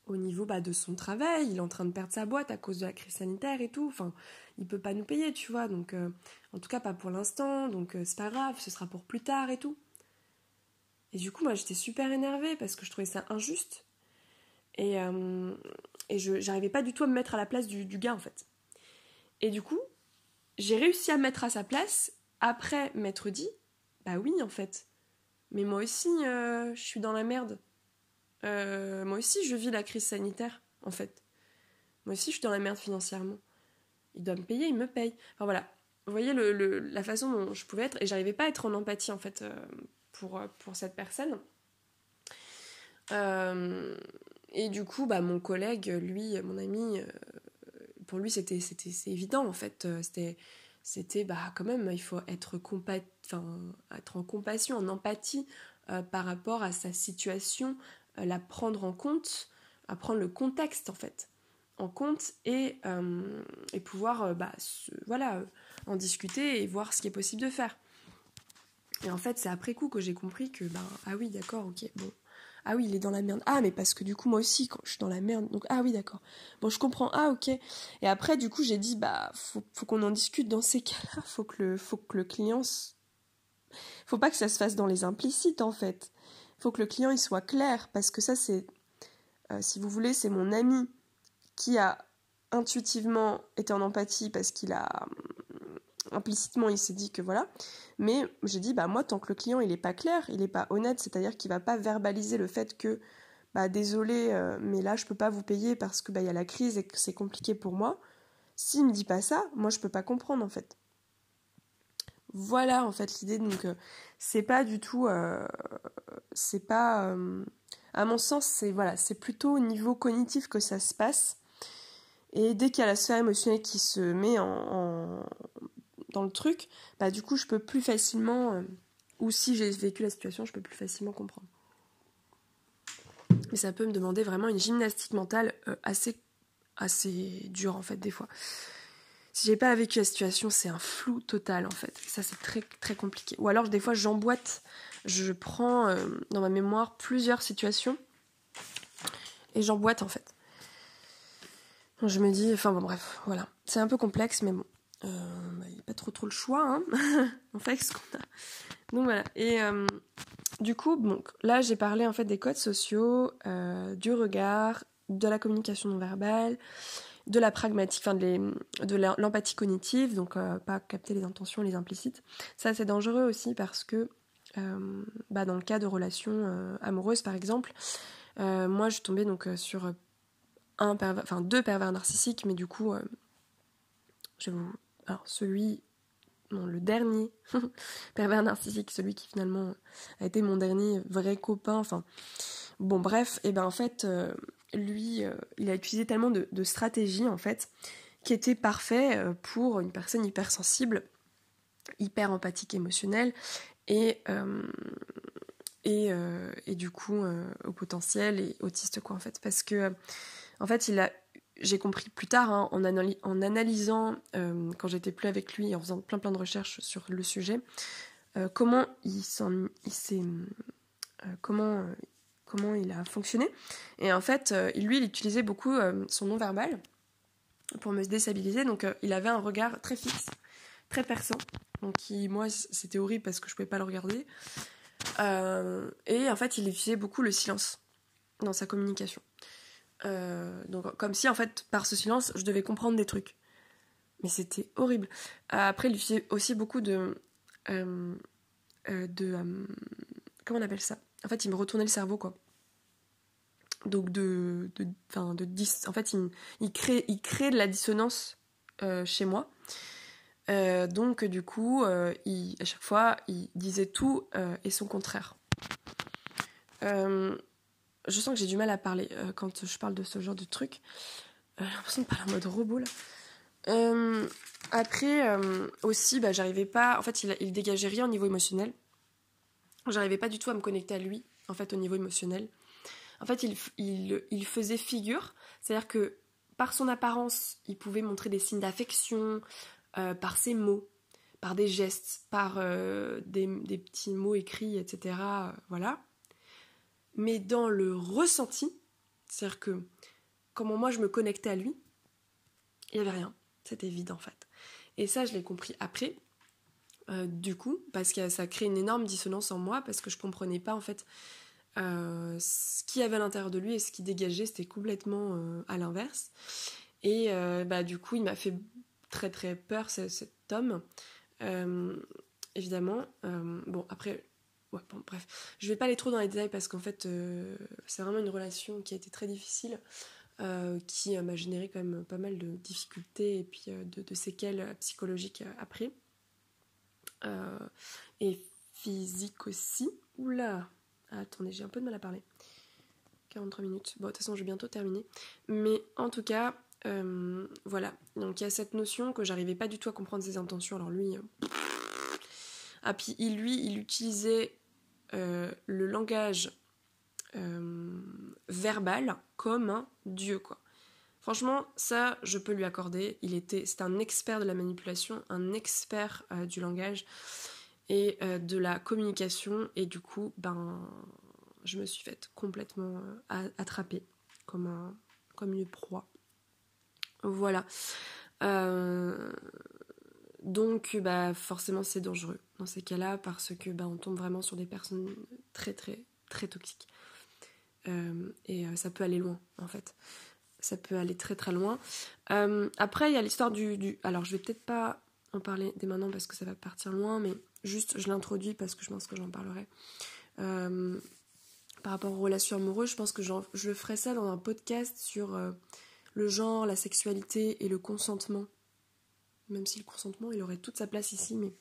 au niveau bah, de son travail, il est en train de perdre sa boîte à cause de la crise sanitaire et tout, enfin, il peut pas nous payer, tu vois, donc, euh, en tout cas pas pour l'instant, donc euh, c'est pas grave, ce sera pour plus tard et tout. Et du coup, moi j'étais super énervée parce que je trouvais ça injuste, et, euh, et je j'arrivais pas du tout à me mettre à la place du, du gars en fait. Et du coup, j'ai réussi à me mettre à sa place après m'être dit, bah oui en fait, mais moi aussi je suis dans la merde. Euh, moi aussi, je vis la crise sanitaire, en fait. Moi aussi, je suis dans la merde financièrement. Il doit me payer, il me paye. Enfin voilà. Vous voyez le, la façon dont je pouvais être, et j'arrivais pas à être en empathie, en fait, euh, pour, euh, pour cette personne. Et du coup, bah, mon collègue, lui, mon ami, pour lui, c'était évident, en fait. C'était c'était bah quand même il faut être en compassion en empathie par rapport à sa situation euh, la prendre en compte, à prendre le contexte en fait en compte et, euh, et pouvoir euh, bah, voilà, en discuter et voir ce qui est possible de faire. Et en fait, c'est après coup que j'ai compris que, ben, ah oui, d'accord, ok, bon. Ah oui, il est dans la merde. Ah, mais parce que du coup, moi aussi, quand je suis dans la merde, donc, ah oui, d'accord. Bon, je comprends. Ah, ok. Et après, du coup, j'ai dit, bah, faut, qu'on en discute dans ces cas-là. [laughs] Faut que le, faut que le client, faut pas que ça se fasse dans les implicites, en fait faut que le client il soit clair parce que ça c'est, euh, si vous voulez, c'est mon ami qui a intuitivement été en empathie parce qu'il a, implicitement il s'est dit que voilà. Mais j'ai dit bah moi tant que le client il est pas clair, il est pas honnête, c'est-à-dire qu'il va pas verbaliser le fait que bah désolé euh, mais là je peux pas vous payer parce que bah il y a la crise et que c'est compliqué pour moi. S'il me dit pas ça, moi je peux pas comprendre en fait. Voilà en fait l'idée donc euh, c'est pas du tout euh, c'est pas à mon sens c'est voilà c'est plutôt au niveau cognitif que ça se passe et dès qu'il y a la sphère émotionnelle qui se met en, dans le truc, bah du coup je peux plus facilement, euh, ou si j'ai vécu la situation, je peux plus facilement comprendre. Mais ça peut me demander vraiment une gymnastique mentale euh, assez, assez dure en fait des fois. Si j'ai pas vécu la situation, c'est un flou total en fait. ça c'est très très compliqué. Ou alors des fois j'emboîte, je prends euh, dans ma mémoire plusieurs situations et j'emboîte en fait je me dis, enfin bon bref, voilà. C'est un peu complexe, mais bon. Euh, bah, il n'y a pas trop trop le choix, hein. [laughs] on fait ce qu'on a. Donc voilà. Et euh, du coup, donc, là j'ai parlé en fait des codes sociaux, euh, du regard, de la communication non verbale, de la pragmatique, enfin de l'empathie cognitive, donc pas capter les intentions, les implicites. Ça c'est dangereux aussi parce que bah, dans le cas de relations amoureuses par exemple, moi je suis tombée donc sur un enfin deux pervers narcissiques, mais du coup, je vous, celui, non, le dernier [laughs] pervers narcissique, celui qui finalement a été mon dernier vrai copain, enfin, bon bref, et ben en fait, euh, lui, euh, il a utilisé tellement de, stratégies en fait, qui étaient parfaits pour une personne hypersensible, hyper empathique, émotionnelle, et et, et, du coup au potentiel et autiste quoi en fait. Parce que en fait, il a, j'ai compris plus tard, hein, en, analysant, euh, quand j'étais plus avec lui, en faisant plein plein de recherches sur le sujet, euh, comment il s'est, euh, comment, comment il a fonctionné. Et en fait, lui, il utilisait beaucoup son non-verbal pour me déstabiliser. Donc, il avait un regard très fixe, très perçant. Donc, moi, c'était horrible parce que je pouvais pas le regarder. et en fait, il utilisait beaucoup le silence dans sa communication. Euh, donc comme si en fait par ce silence je devais comprendre des trucs. Mais c'était horrible. Euh, après il utilisait aussi beaucoup de euh, de comment on appelle ça? En fait il me retournait le cerveau quoi. Donc de de, de en fait il, il crée il crée de la dissonance chez moi. donc du coup, il, à chaque fois, il disait tout et son contraire je sens que j'ai du mal à parler euh, quand je parle de ce genre de truc. Euh, j'ai l'impression de parler en mode robot là. Euh, après aussi, bah, j'arrivais pas. En fait, il, il dégageait rien au niveau émotionnel. J'arrivais pas du tout à me connecter à lui, en fait, au niveau émotionnel. En fait, il, il, il faisait figure, c'est-à-dire que par son apparence, il pouvait montrer des signes d'affection, par ses mots, par des gestes, par des, des, petits mots écrits, etc. voilà mais dans le ressenti, c'est-à-dire que comment moi je me connectais à lui, il n'y avait rien. C'était vide en fait. Et ça, je l'ai compris après, euh, du coup, parce que ça crée une énorme dissonance en moi, parce que je comprenais pas en fait euh, ce qu'il y avait à l'intérieur de lui et ce qui dégageait, c'était complètement euh, à l'inverse. Et bah, du coup, il m'a fait très très peur cet homme. évidemment, bon, après, Bref. Je vais pas aller trop dans les détails parce qu'en fait, euh, c'est vraiment une relation qui a été très difficile, euh, qui euh, m'a généré quand même pas mal de difficultés et puis de, séquelles psychologiques après. et physiques aussi. Oula Attendez, j'ai un peu de mal à parler. 43 minutes. Bon, de toute façon, je vais bientôt terminer. Mais en tout cas, voilà. Donc il y a cette notion que j'arrivais pas du tout à comprendre ses intentions. Alors lui. Ah, puis lui, il utilisait le langage euh, verbal comme un dieu, quoi. Franchement, ça, je peux lui accorder. Il était, c'est un expert de la manipulation, un expert euh, du langage et de la communication. Et du coup, ben, je me suis faite complètement attraper comme, un, comme une proie. Voilà. donc, bah, forcément, c'est dangereux ces cas-là parce que bah, on tombe vraiment sur des personnes très très très toxiques. Euh, et euh, ça peut aller loin en fait. Ça peut aller très très loin. Euh, après il y a l'histoire du, Alors je vais peut-être pas en parler dès maintenant parce que ça va partir loin, mais juste je l'introduis parce que je pense que j'en parlerai. Par rapport aux relations amoureuses, je pense que je ferai ça dans un podcast sur le genre, la sexualité et le consentement. Même si le consentement, il aurait toute sa place ici, mais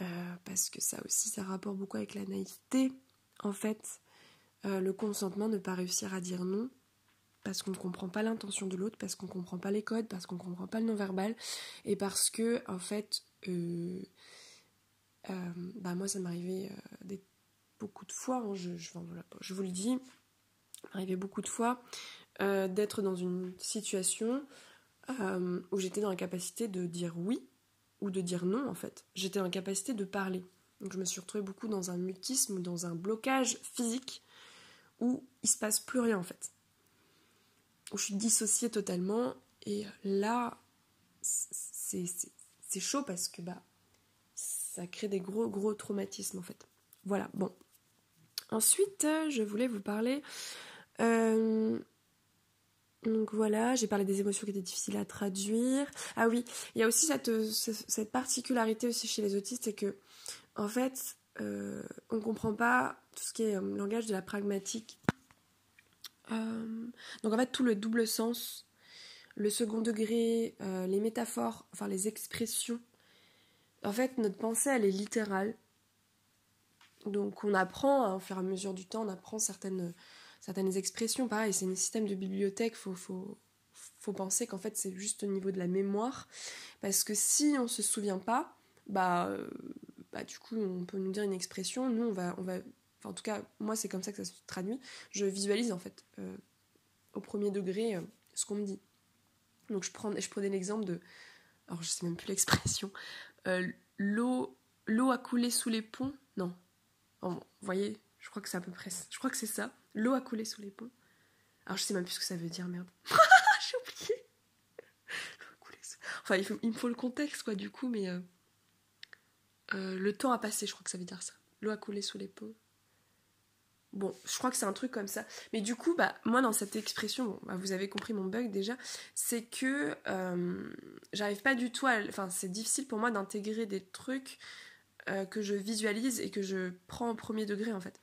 euh, parce que ça aussi, ça rapporte beaucoup avec la naïveté. En fait, le consentement, ne pas réussir à dire non, parce qu'on ne comprend pas l'intention de l'autre, parce qu'on ne comprend pas les codes, parce qu'on ne comprend pas le non-verbal, et parce que, en fait, euh, euh, bah moi ça m'arrivait euh, beaucoup de fois, hein, je, je, vous le dis, m'arrivait beaucoup de fois d'être dans une situation où j'étais dans la capacité de dire oui ou de dire non en fait. J'étais capacité de parler. Donc je me suis retrouvée beaucoup dans un mutisme ou dans un blocage physique où il se passe plus rien en fait où je suis dissociée totalement. Et là, c'est chaud parce que bah, ça crée des gros, gros traumatismes en fait. Voilà, bon. Ensuite, je voulais vous parler. Euh, donc voilà, j'ai parlé des émotions qui étaient difficiles à traduire. Ah oui, il y a aussi cette, particularité aussi chez les autistes, c'est que en fait, euh, on ne comprend pas tout ce qui est euh, langage de la pragmatique euh, donc en fait tout le double sens, le second degré, les métaphores, enfin les expressions. En fait notre pensée elle est littérale. Donc on apprend, au fur et à mesure du temps, on apprend certaines, certaines expressions. Pareil, c'est un système de bibliothèque, faut, faut, penser qu'en fait c'est juste au niveau de la mémoire. Parce que si on se souvient pas, bah, euh, bah du coup on peut nous dire une expression, nous on va, on va Enfin, en tout cas, moi, c'est comme ça que ça se traduit. Je visualise, en fait, euh, au premier degré, euh, ce qu'on me dit. Donc, je, prends, je prenais l'exemple de. Alors, je sais même plus l'expression. L'eau, l'eau a coulé sous les ponts? Non. vous voyez, je crois que c'est à peu près Je crois que c'est ça. L'eau a coulé sous les ponts. Alors, je sais même plus ce que ça veut dire, merde. [laughs] J'ai oublié. Enfin, il, il, me faut le contexte, quoi, du coup, mais. le temps a passé, je crois que ça veut dire ça. L'eau a coulé sous les ponts. Bon, je crois que c'est un truc comme ça. Mais du coup, bah, moi, dans cette expression, bah, vous avez compris mon bug déjà, c'est que euh, j'arrive pas du tout à. Enfin, c'est difficile pour moi d'intégrer des trucs euh, que je visualise et que je prends au premier degré, en fait.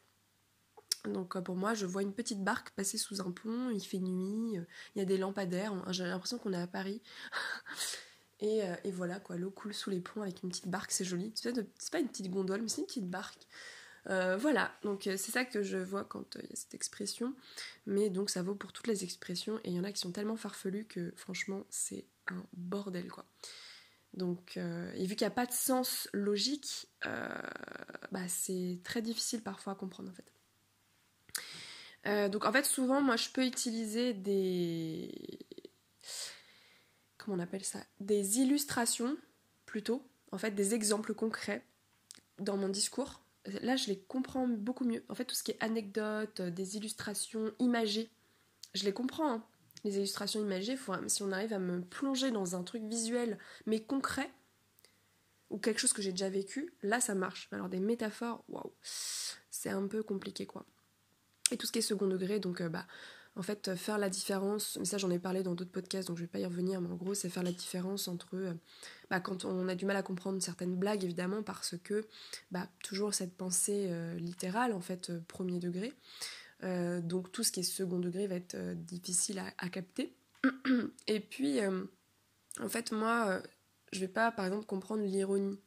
Donc, euh, pour moi, je vois une petite barque passer sous un pont, il fait nuit, il y a des lampadaires, j'ai l'impression qu'on est à Paris. [laughs] et, et, voilà, quoi, l'eau coule sous les ponts avec une petite barque, c'est joli. C'est pas une petite gondole, mais c'est une petite barque. Euh, voilà, donc euh, c'est ça que je vois quand euh, il y a cette expression. Mais donc ça vaut pour toutes les expressions et il y en a qui sont tellement farfelues que franchement c'est un bordel quoi. Donc, et vu qu'il n'y a pas de sens logique, bah, c'est très difficile parfois à comprendre en fait. Donc en fait souvent moi je peux utiliser des... Comment on appelle ça? Des illustrations plutôt, en fait des exemples concrets dans mon discours là je les comprends beaucoup mieux. En fait, tout ce qui est anecdotes, euh, des illustrations imagées, je les comprends. Hein. Les illustrations imagées, si on arrive à me plonger dans un truc visuel mais concret, ou quelque chose que j'ai déjà vécu, là ça marche. Alors des métaphores, waouh, c'est un peu compliqué quoi. Et tout ce qui est second degré, donc euh, bah en fait, euh, faire la différence, mais ça j'en ai parlé dans d'autres podcasts, donc je vais pas y revenir, mais en gros, c'est faire la différence entre euh, bah, quand on a du mal à comprendre certaines blagues, évidemment, parce que bah, toujours cette pensée littérale, en fait, premier degré. donc tout ce qui est second degré va être difficile à, capter. [clears throat] Et puis, en fait, moi, je vais pas, par exemple, comprendre l'ironie.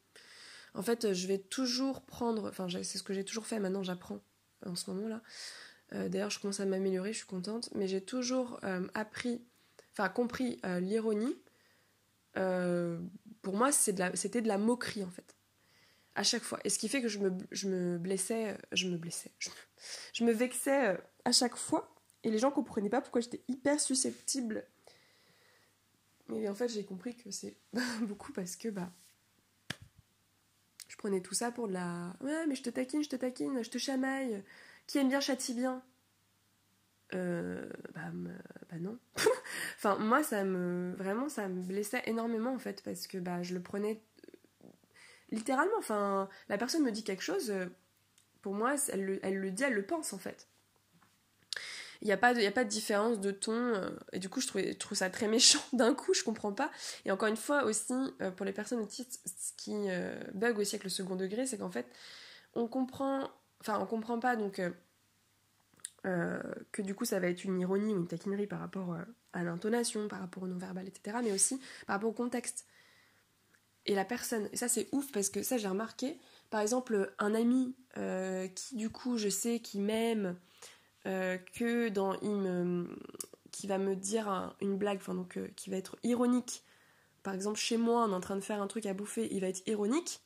En fait, je vais toujours prendre, enfin, c'est ce que j'ai toujours fait, maintenant j'apprends en ce moment-là. Euh, d'ailleurs, je commence à m'améliorer, je suis contente. Mais j'ai toujours euh, appris, enfin compris euh, l'ironie. pour moi, c'était de, la moquerie en fait. À chaque fois. Et ce qui fait que je me, blessais, je me blessais, je me, vexais à chaque fois. Et les gens comprenaient pas pourquoi j'étais hyper susceptible. Mais en fait, j'ai compris que c'est [laughs] beaucoup parce que bah, je prenais tout ça pour de la. Ouais, mais je te taquine, je te taquine, je te chamaille qui aime bien châtie bien euh, bah, bah, non. [laughs] enfin, moi, ça me. Vraiment, ça me blessait énormément, en fait, parce que bah, je le prenais euh, littéralement. Enfin, la personne me dit quelque chose, euh, pour moi, elle le, elle le dit, elle le pense, en fait. Il n'y a, pas de, a pas de différence de ton. Euh, et du coup, je trouve, je trouve ça très méchant [laughs] d'un coup, je comprends pas. Et encore une fois, aussi, pour les personnes autistes, ce qui euh, bug aussi avec le second degré, c'est qu'en fait, on comprend. Enfin, on comprend pas donc. que du coup ça va être une ironie ou une taquinerie par rapport à l'intonation, par rapport au non-verbal, etc. Mais aussi par rapport au contexte. Et la personne, et ça c'est ouf parce que ça j'ai remarqué, par exemple un ami qui du coup je sais qui m'aime, euh, que dans qui va me dire une blague, enfin donc euh, qui va être ironique. Par exemple, chez moi, on est en train de faire un truc à bouffer, il va être ironique.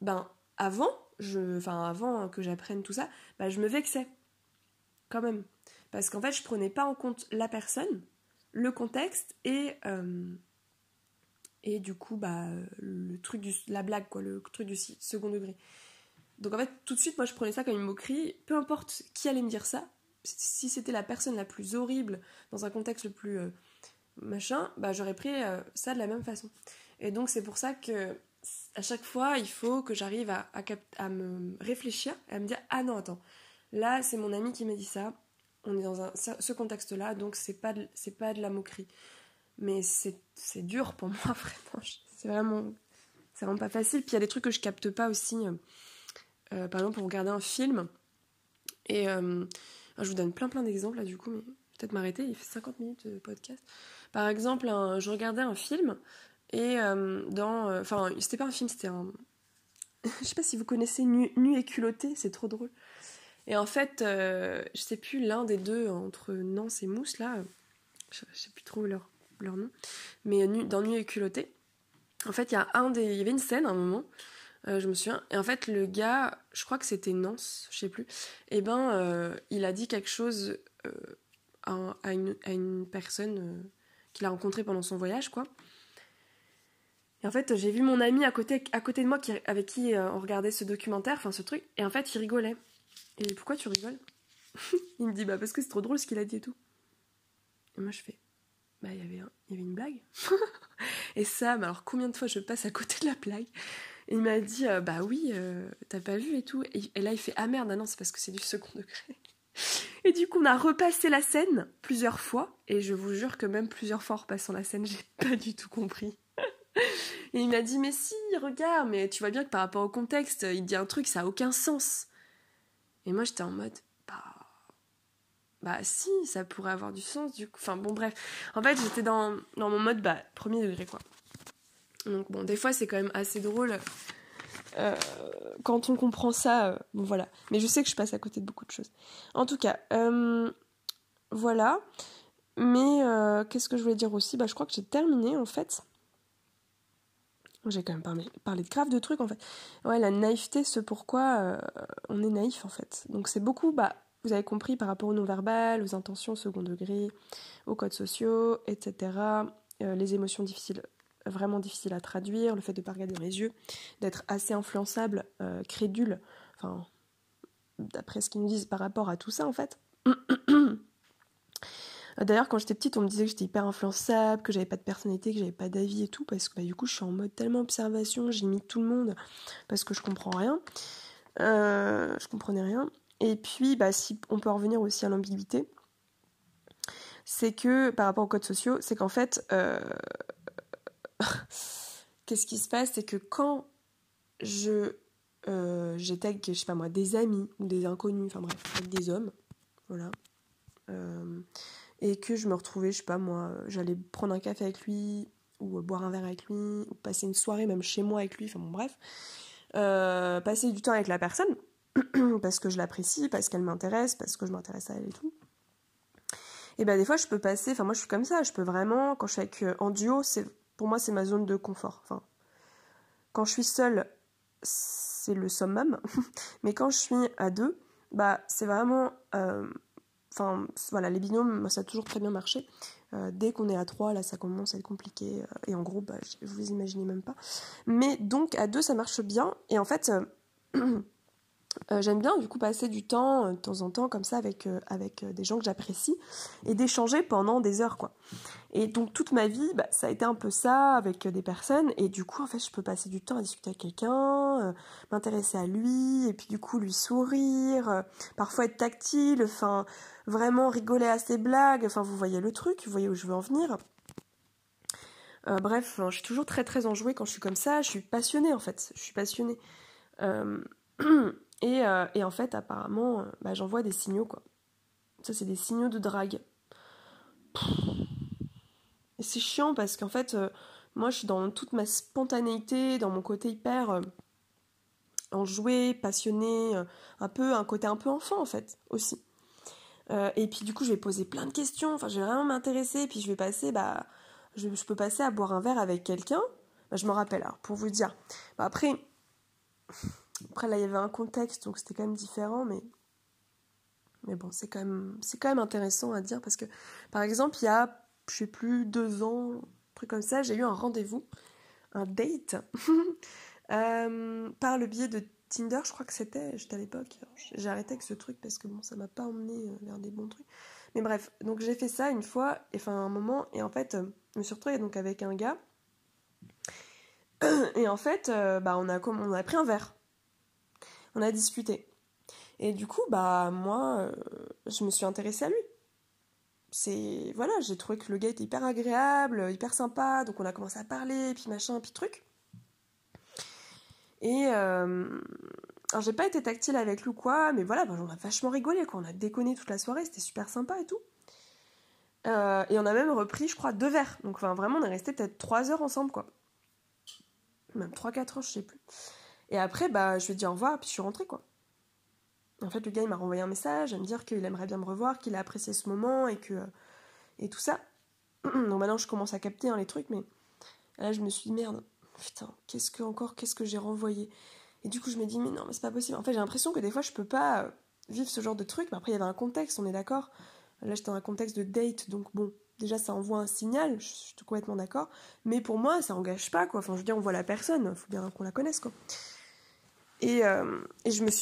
Ben avant, je, enfin avant que j'apprenne tout ça, ben, je me vexais quand même, parce qu'en fait, je prenais pas en compte la personne, le contexte et euh, et du coup, bah le truc du la blague quoi, le truc du second degré. Donc en fait, tout de suite, moi je prenais ça comme une moquerie, peu importe qui allait me dire ça, si c'était la personne la plus horrible dans un contexte le plus euh, machin, bah j'aurais pris euh, ça de la même façon. Et donc c'est pour ça que à chaque fois, il faut que j'arrive à, me réfléchir et à me dire ah non attends, là c'est mon ami qui m'a dit ça, on est dans ce contexte-là, donc c'est pas c'est pas de la moquerie. Mais c'est dur pour [laughs] moi vraiment, c'est vraiment vraiment pas facile. Puis il y a des trucs que je capte pas aussi. Euh, euh, par exemple, pour regarder un film. Et euh, je vous donne plein plein d'exemples là du coup, mais peut-être m'arrêter, il fait 50 minutes de podcast. Par exemple, je regardais un film et euh, dans. Enfin, c'était pas un film, c'était un. [laughs] je sais pas si vous connaissez Nu, et culotté, c'est trop drôle. Et en fait, je sais plus l'un des deux entre Nance et Mousse là, je, sais plus trop leur, leur nom, mais dans Nu et culotté, en fait, il y a un des, il y avait une scène à un moment euh, je me souviens. Et en fait, le gars, je crois que c'était Nance, je sais plus, et eh ben, euh, il a dit quelque chose euh, à, une, à, une, personne qu'il a rencontrée pendant son voyage, quoi. Et en fait, j'ai vu mon ami à côté, à côté de moi avec qui on regardait ce documentaire, enfin ce truc, et en fait, il rigolait. Et pourquoi tu rigoles? [laughs] Il me dit, bah parce que c'est trop drôle ce qu'il a dit et tout. Et moi, je fais, bah il y avait, une blague. [laughs] et ça, alors combien de fois je passe à côté de la blague? Il m'a dit, euh, bah oui, euh, t'as pas vu et tout. Et, là, il fait, ah merde, ah non, c'est parce que c'est du second degré. [laughs] Et du coup, on a repassé la scène plusieurs fois. Et je vous jure que même plusieurs fois en repassant la scène, j'ai pas du tout compris. Et il m'a dit, mais si, regarde, mais tu vois bien que par rapport au contexte, il dit un truc, ça a aucun sens. Et moi, j'étais en mode, bah. Bah si, ça pourrait avoir du sens du coup. Enfin bon bref. En fait j'étais dans, dans mon mode bah premier degré quoi. Donc bon, des fois c'est quand même assez drôle euh, quand on comprend ça. Euh, bon voilà. Mais je sais que je passe à côté de beaucoup de choses. En tout cas, euh, voilà. Mais qu'est-ce que je voulais dire aussi? Bah je crois que j'ai terminé en fait. J'ai quand même parlé, de grave de trucs en fait. Ouais, la naïveté, ce pourquoi on est naïf en fait. Donc c'est beaucoup, bah, vous avez compris, par rapport au non-verbal, aux intentions second degré, aux codes sociaux, etc. les émotions difficiles vraiment difficile à traduire, le fait de ne pas regarder les yeux, d'être assez influençable, euh, crédule, enfin, d'après ce qu'ils nous disent par rapport à tout ça en fait. [clears throat] D'ailleurs, quand j'étais petite, on me disait que j'étais hyper influençable, que j'avais pas de personnalité, que j'avais pas d'avis et tout, parce que bah, du coup, je suis en mode tellement observation, j'imite tout le monde, parce que je comprends rien. Euh, je comprenais rien. Et puis, bah, si on peut revenir aussi à l'ambiguïté, c'est que par rapport aux codes sociaux, c'est qu'en fait, euh, [laughs] qu'est-ce qui se passe C'est que quand je euh, j'étais avec, je sais pas moi, des amis ou des inconnus, enfin bref, avec des hommes, voilà, euh, et que je me retrouvais, je sais pas moi, j'allais prendre un café avec lui, ou boire un verre avec lui, ou passer une soirée même chez moi avec lui, enfin bon bref, euh, passer du temps avec la personne, [clears throat] parce que je l'apprécie, parce qu'elle m'intéresse, parce que je m'intéresse à elle et tout. Et ben des fois je peux passer, enfin moi je suis comme ça, je peux vraiment, quand je suis avec, en duo, c'est pour moi, c'est ma zone de confort. Enfin, quand je suis seule, c'est le summum. [laughs] Mais quand je suis à deux, bah, c'est vraiment. Euh, enfin, voilà, les binômes, ça a toujours très bien marché. Euh, dès qu'on est à trois, là, ça commence à être compliqué. Euh, et en gros, bah, vous imaginez même pas. Mais donc, à deux, ça marche bien. Et en fait, [clears throat] euh, j'aime bien du coup passer du temps de temps en temps comme ça avec, avec des gens que j'apprécie et d'échanger pendant des heures quoi. Et donc toute ma vie, bah, ça a été un peu ça avec des personnes et du coup en fait je peux passer du temps à discuter avec quelqu'un, m'intéresser à lui et puis du coup lui sourire, parfois être tactile, enfin vraiment rigoler à ses blagues, enfin vous voyez le truc, vous voyez où je veux en venir. Euh, bref, je suis toujours très très enjouée quand je suis comme ça. Je suis passionnée en fait. Je suis passionnée. [clears throat] Euh, et, euh, en fait, apparemment, bah, j'envoie des signaux quoi. Ça, c'est des signaux de drague. Et c'est chiant parce qu'en fait, moi, je suis dans toute ma spontanéité, dans mon côté hyper enjoué, passionné, un peu un côté un peu enfant en fait aussi. et puis du coup, je vais poser plein de questions. Enfin, je vais vraiment m'intéresser. Et puis je vais passer, bah je, peux passer à boire un verre avec quelqu'un. Bah, je me rappelle, alors, pour vous dire. Bah, après, après, là, il y avait un contexte, donc c'était quand même différent, mais, bon, c'est quand, même, quand même intéressant à dire parce que, par exemple, il y a, je sais plus, deux ans, truc comme ça, j'ai eu un rendez-vous, un date, [laughs] euh, par le biais de Tinder, je crois que c'était, j'étais à l'époque, j'ai arrêté avec ce truc parce que bon, ça m'a pas emmené euh, vers des bons trucs. Mais bref, donc j'ai fait ça une fois, et enfin un moment, et en fait, euh, je me suis retrouvée donc avec un gars. [clears throat] Et en fait, bah, on a pris un verre. On a discuté. Et du coup, bah moi, euh, je me suis intéressée à lui. C'est voilà, j'ai trouvé que le gars était hyper agréable, hyper sympa, donc on a commencé à parler, puis machin, puis truc. Et euh, alors j'ai pas été tactile avec lui quoi, mais voilà, bah, on a vachement rigolé quoi, on a déconné toute la soirée, c'était super sympa et tout. Euh, et on a même repris, je crois, deux verres. Donc enfin, vraiment, on est resté peut-être trois heures ensemble, quoi. Même trois, quatre heures, je sais plus. Et après, bah, je lui ai dit au revoir, puis je suis rentrée, quoi. En fait, le gars, il m'a renvoyé un message à me dire qu'il aimerait bien me revoir, qu'il a apprécié ce moment et que. et tout ça. [clears throat] Donc maintenant, je commence à capter hein, les trucs, mais là, je me suis dit, merde, putain, qu'est-ce que encore, qu'est-ce que j'ai renvoyé? Et du coup, je me dis, mais non, mais c'est pas possible. En fait, j'ai l'impression que des fois, je peux pas vivre ce genre de truc, mais après, il y avait un contexte, on est d'accord. Là, j'étais dans un contexte de date, donc bon, déjà, ça envoie un signal, je suis complètement d'accord. Mais pour moi, ça engage pas, quoi. Enfin, je veux dire, on voit la personne, il faut bien qu'on la connaisse, quoi. Et, euh,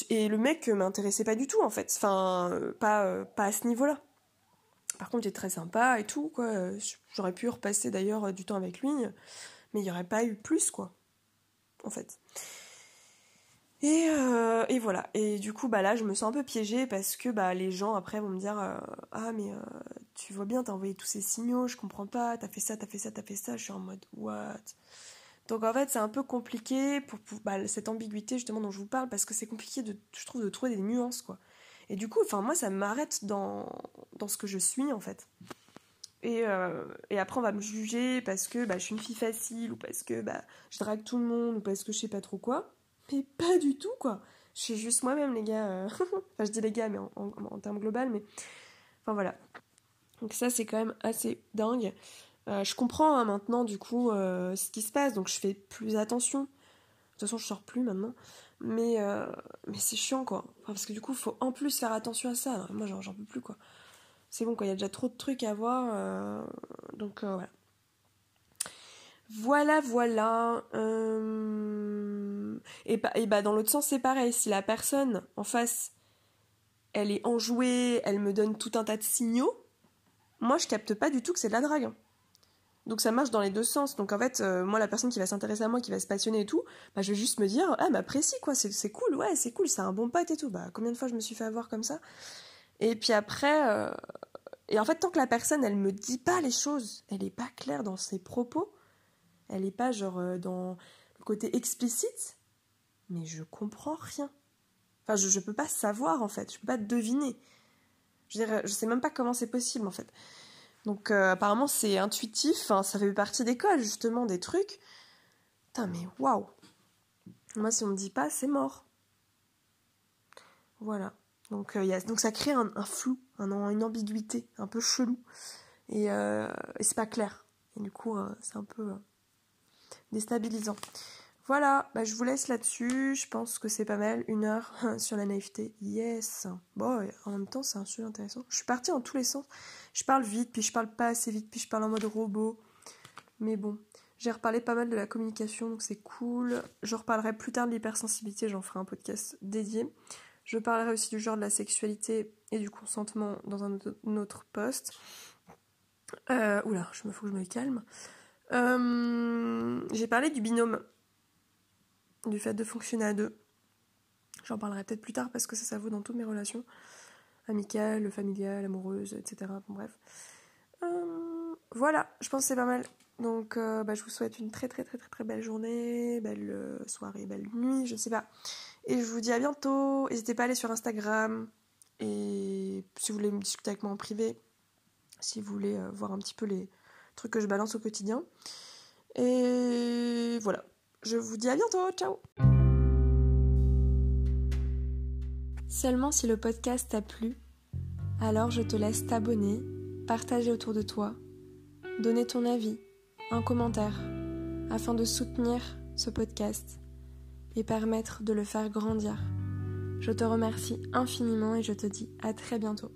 et, le mec m'intéressait pas du tout, en fait. Enfin, pas, euh, pas à ce niveau-là. Par contre, il est très sympa et tout, quoi. J'aurais pu repasser d'ailleurs du temps avec lui, mais il n'y aurait pas eu plus, quoi. En fait. Et, euh, voilà. Et du coup, bah là, je me sens un peu piégée parce que bah, les gens après vont me dire euh, Ah, mais euh, tu vois bien, t'as envoyé tous ces signaux, je comprends pas, t'as fait ça, t'as fait ça, t'as fait ça. Je suis en mode What? Donc en fait, c'est un peu compliqué pour, bah, cette ambiguïté justement dont je vous parle parce que c'est compliqué, de, je trouve, de trouver des nuances quoi. Et du coup, enfin, moi, ça m'arrête dans, dans ce que je suis en fait. Et, et, après, on va me juger parce que bah, je suis une fille facile ou parce que bah, je drague tout le monde ou parce que je sais pas trop quoi. Mais pas du tout, quoi. Je suis juste moi-même, les gars. Euh. [laughs] enfin, je dis les gars, mais en, termes global, mais. Enfin, voilà. Donc, ça, c'est quand même assez dingue. Euh, je comprends hein, maintenant, du coup, euh, ce qui se passe, donc je fais plus attention. De toute façon, je sors plus maintenant. Mais, mais c'est chiant, quoi. parce que du coup, il faut en plus faire attention à ça. moi, j'en peux plus, quoi. C'est bon, quoi. Il y a déjà trop de trucs à voir. donc, voilà. Voilà, voilà. Euh, et, bah, et bah dans l'autre sens, c'est pareil. Si la personne en face, elle est enjouée, elle me donne tout un tas de signaux, moi je capte pas du tout que c'est de la drague. Donc ça marche dans les deux sens. Donc en fait, euh, moi la personne qui va s'intéresser à moi, qui va se passionner et tout, bah je vais juste me dire, ah m'apprécie quoi, c'est cool, ouais c'est cool, c'est un bon pote et tout. Bah combien de fois je me suis fait avoir comme ça? Et puis après, euh, et en fait tant que la personne elle me dit pas les choses, elle est pas claire dans ses propos, elle n'est pas genre euh, dans le côté explicite, mais je comprends rien. Enfin, je ne peux pas savoir en fait, je peux pas deviner. Je ne je sais même pas comment c'est possible en fait. Donc euh, apparemment c'est intuitif, ça fait partie d'école justement des trucs. Putain mais waouh Moi si on me dit pas, c'est mort. Voilà. Donc, euh, ça crée un, flou, une ambiguïté un peu chelou. Et, et c'est pas clair. Et du coup, c'est un peu déstabilisant. Voilà, bah, je vous laisse là-dessus. Je pense que c'est pas mal. Une heure [laughs] sur la naïveté. Yes. Bon, en même temps, c'est un sujet intéressant. Je suis partie en tous les sens. Je parle vite, puis je parle pas assez vite, puis je parle en mode robot. Mais bon, J'ai reparlé pas mal de la communication, donc c'est cool. Je reparlerai plus tard de l'hypersensibilité, j'en ferai un podcast dédié. Je parlerai aussi du genre de la sexualité et du consentement dans un autre poste. Euh, oula, je me faut que je me calme. Euh, j'ai parlé du binôme, du fait de fonctionner à deux. J'en parlerai peut-être plus tard parce que ça, ça vaut dans toutes mes relations amicales, familiales, amoureuses, etc. Bon, bref. Euh, voilà, je pense que c'est pas mal. Donc, euh, bah, je vous souhaite une très très très très très belle journée, belle euh, soirée, belle nuit, je ne sais pas. Et je vous dis à bientôt. N'hésitez pas à aller sur Instagram. Et si vous voulez me discuter avec moi en privé, si vous voulez voir un petit peu les trucs que je balance au quotidien. Et voilà. Je vous dis à bientôt. Ciao Seulement si le podcast t'a plu, alors je te laisse t'abonner, partager autour de toi, donner ton avis un commentaire afin de soutenir ce podcast et permettre de le faire grandir. Je te remercie infiniment et je te dis à très bientôt.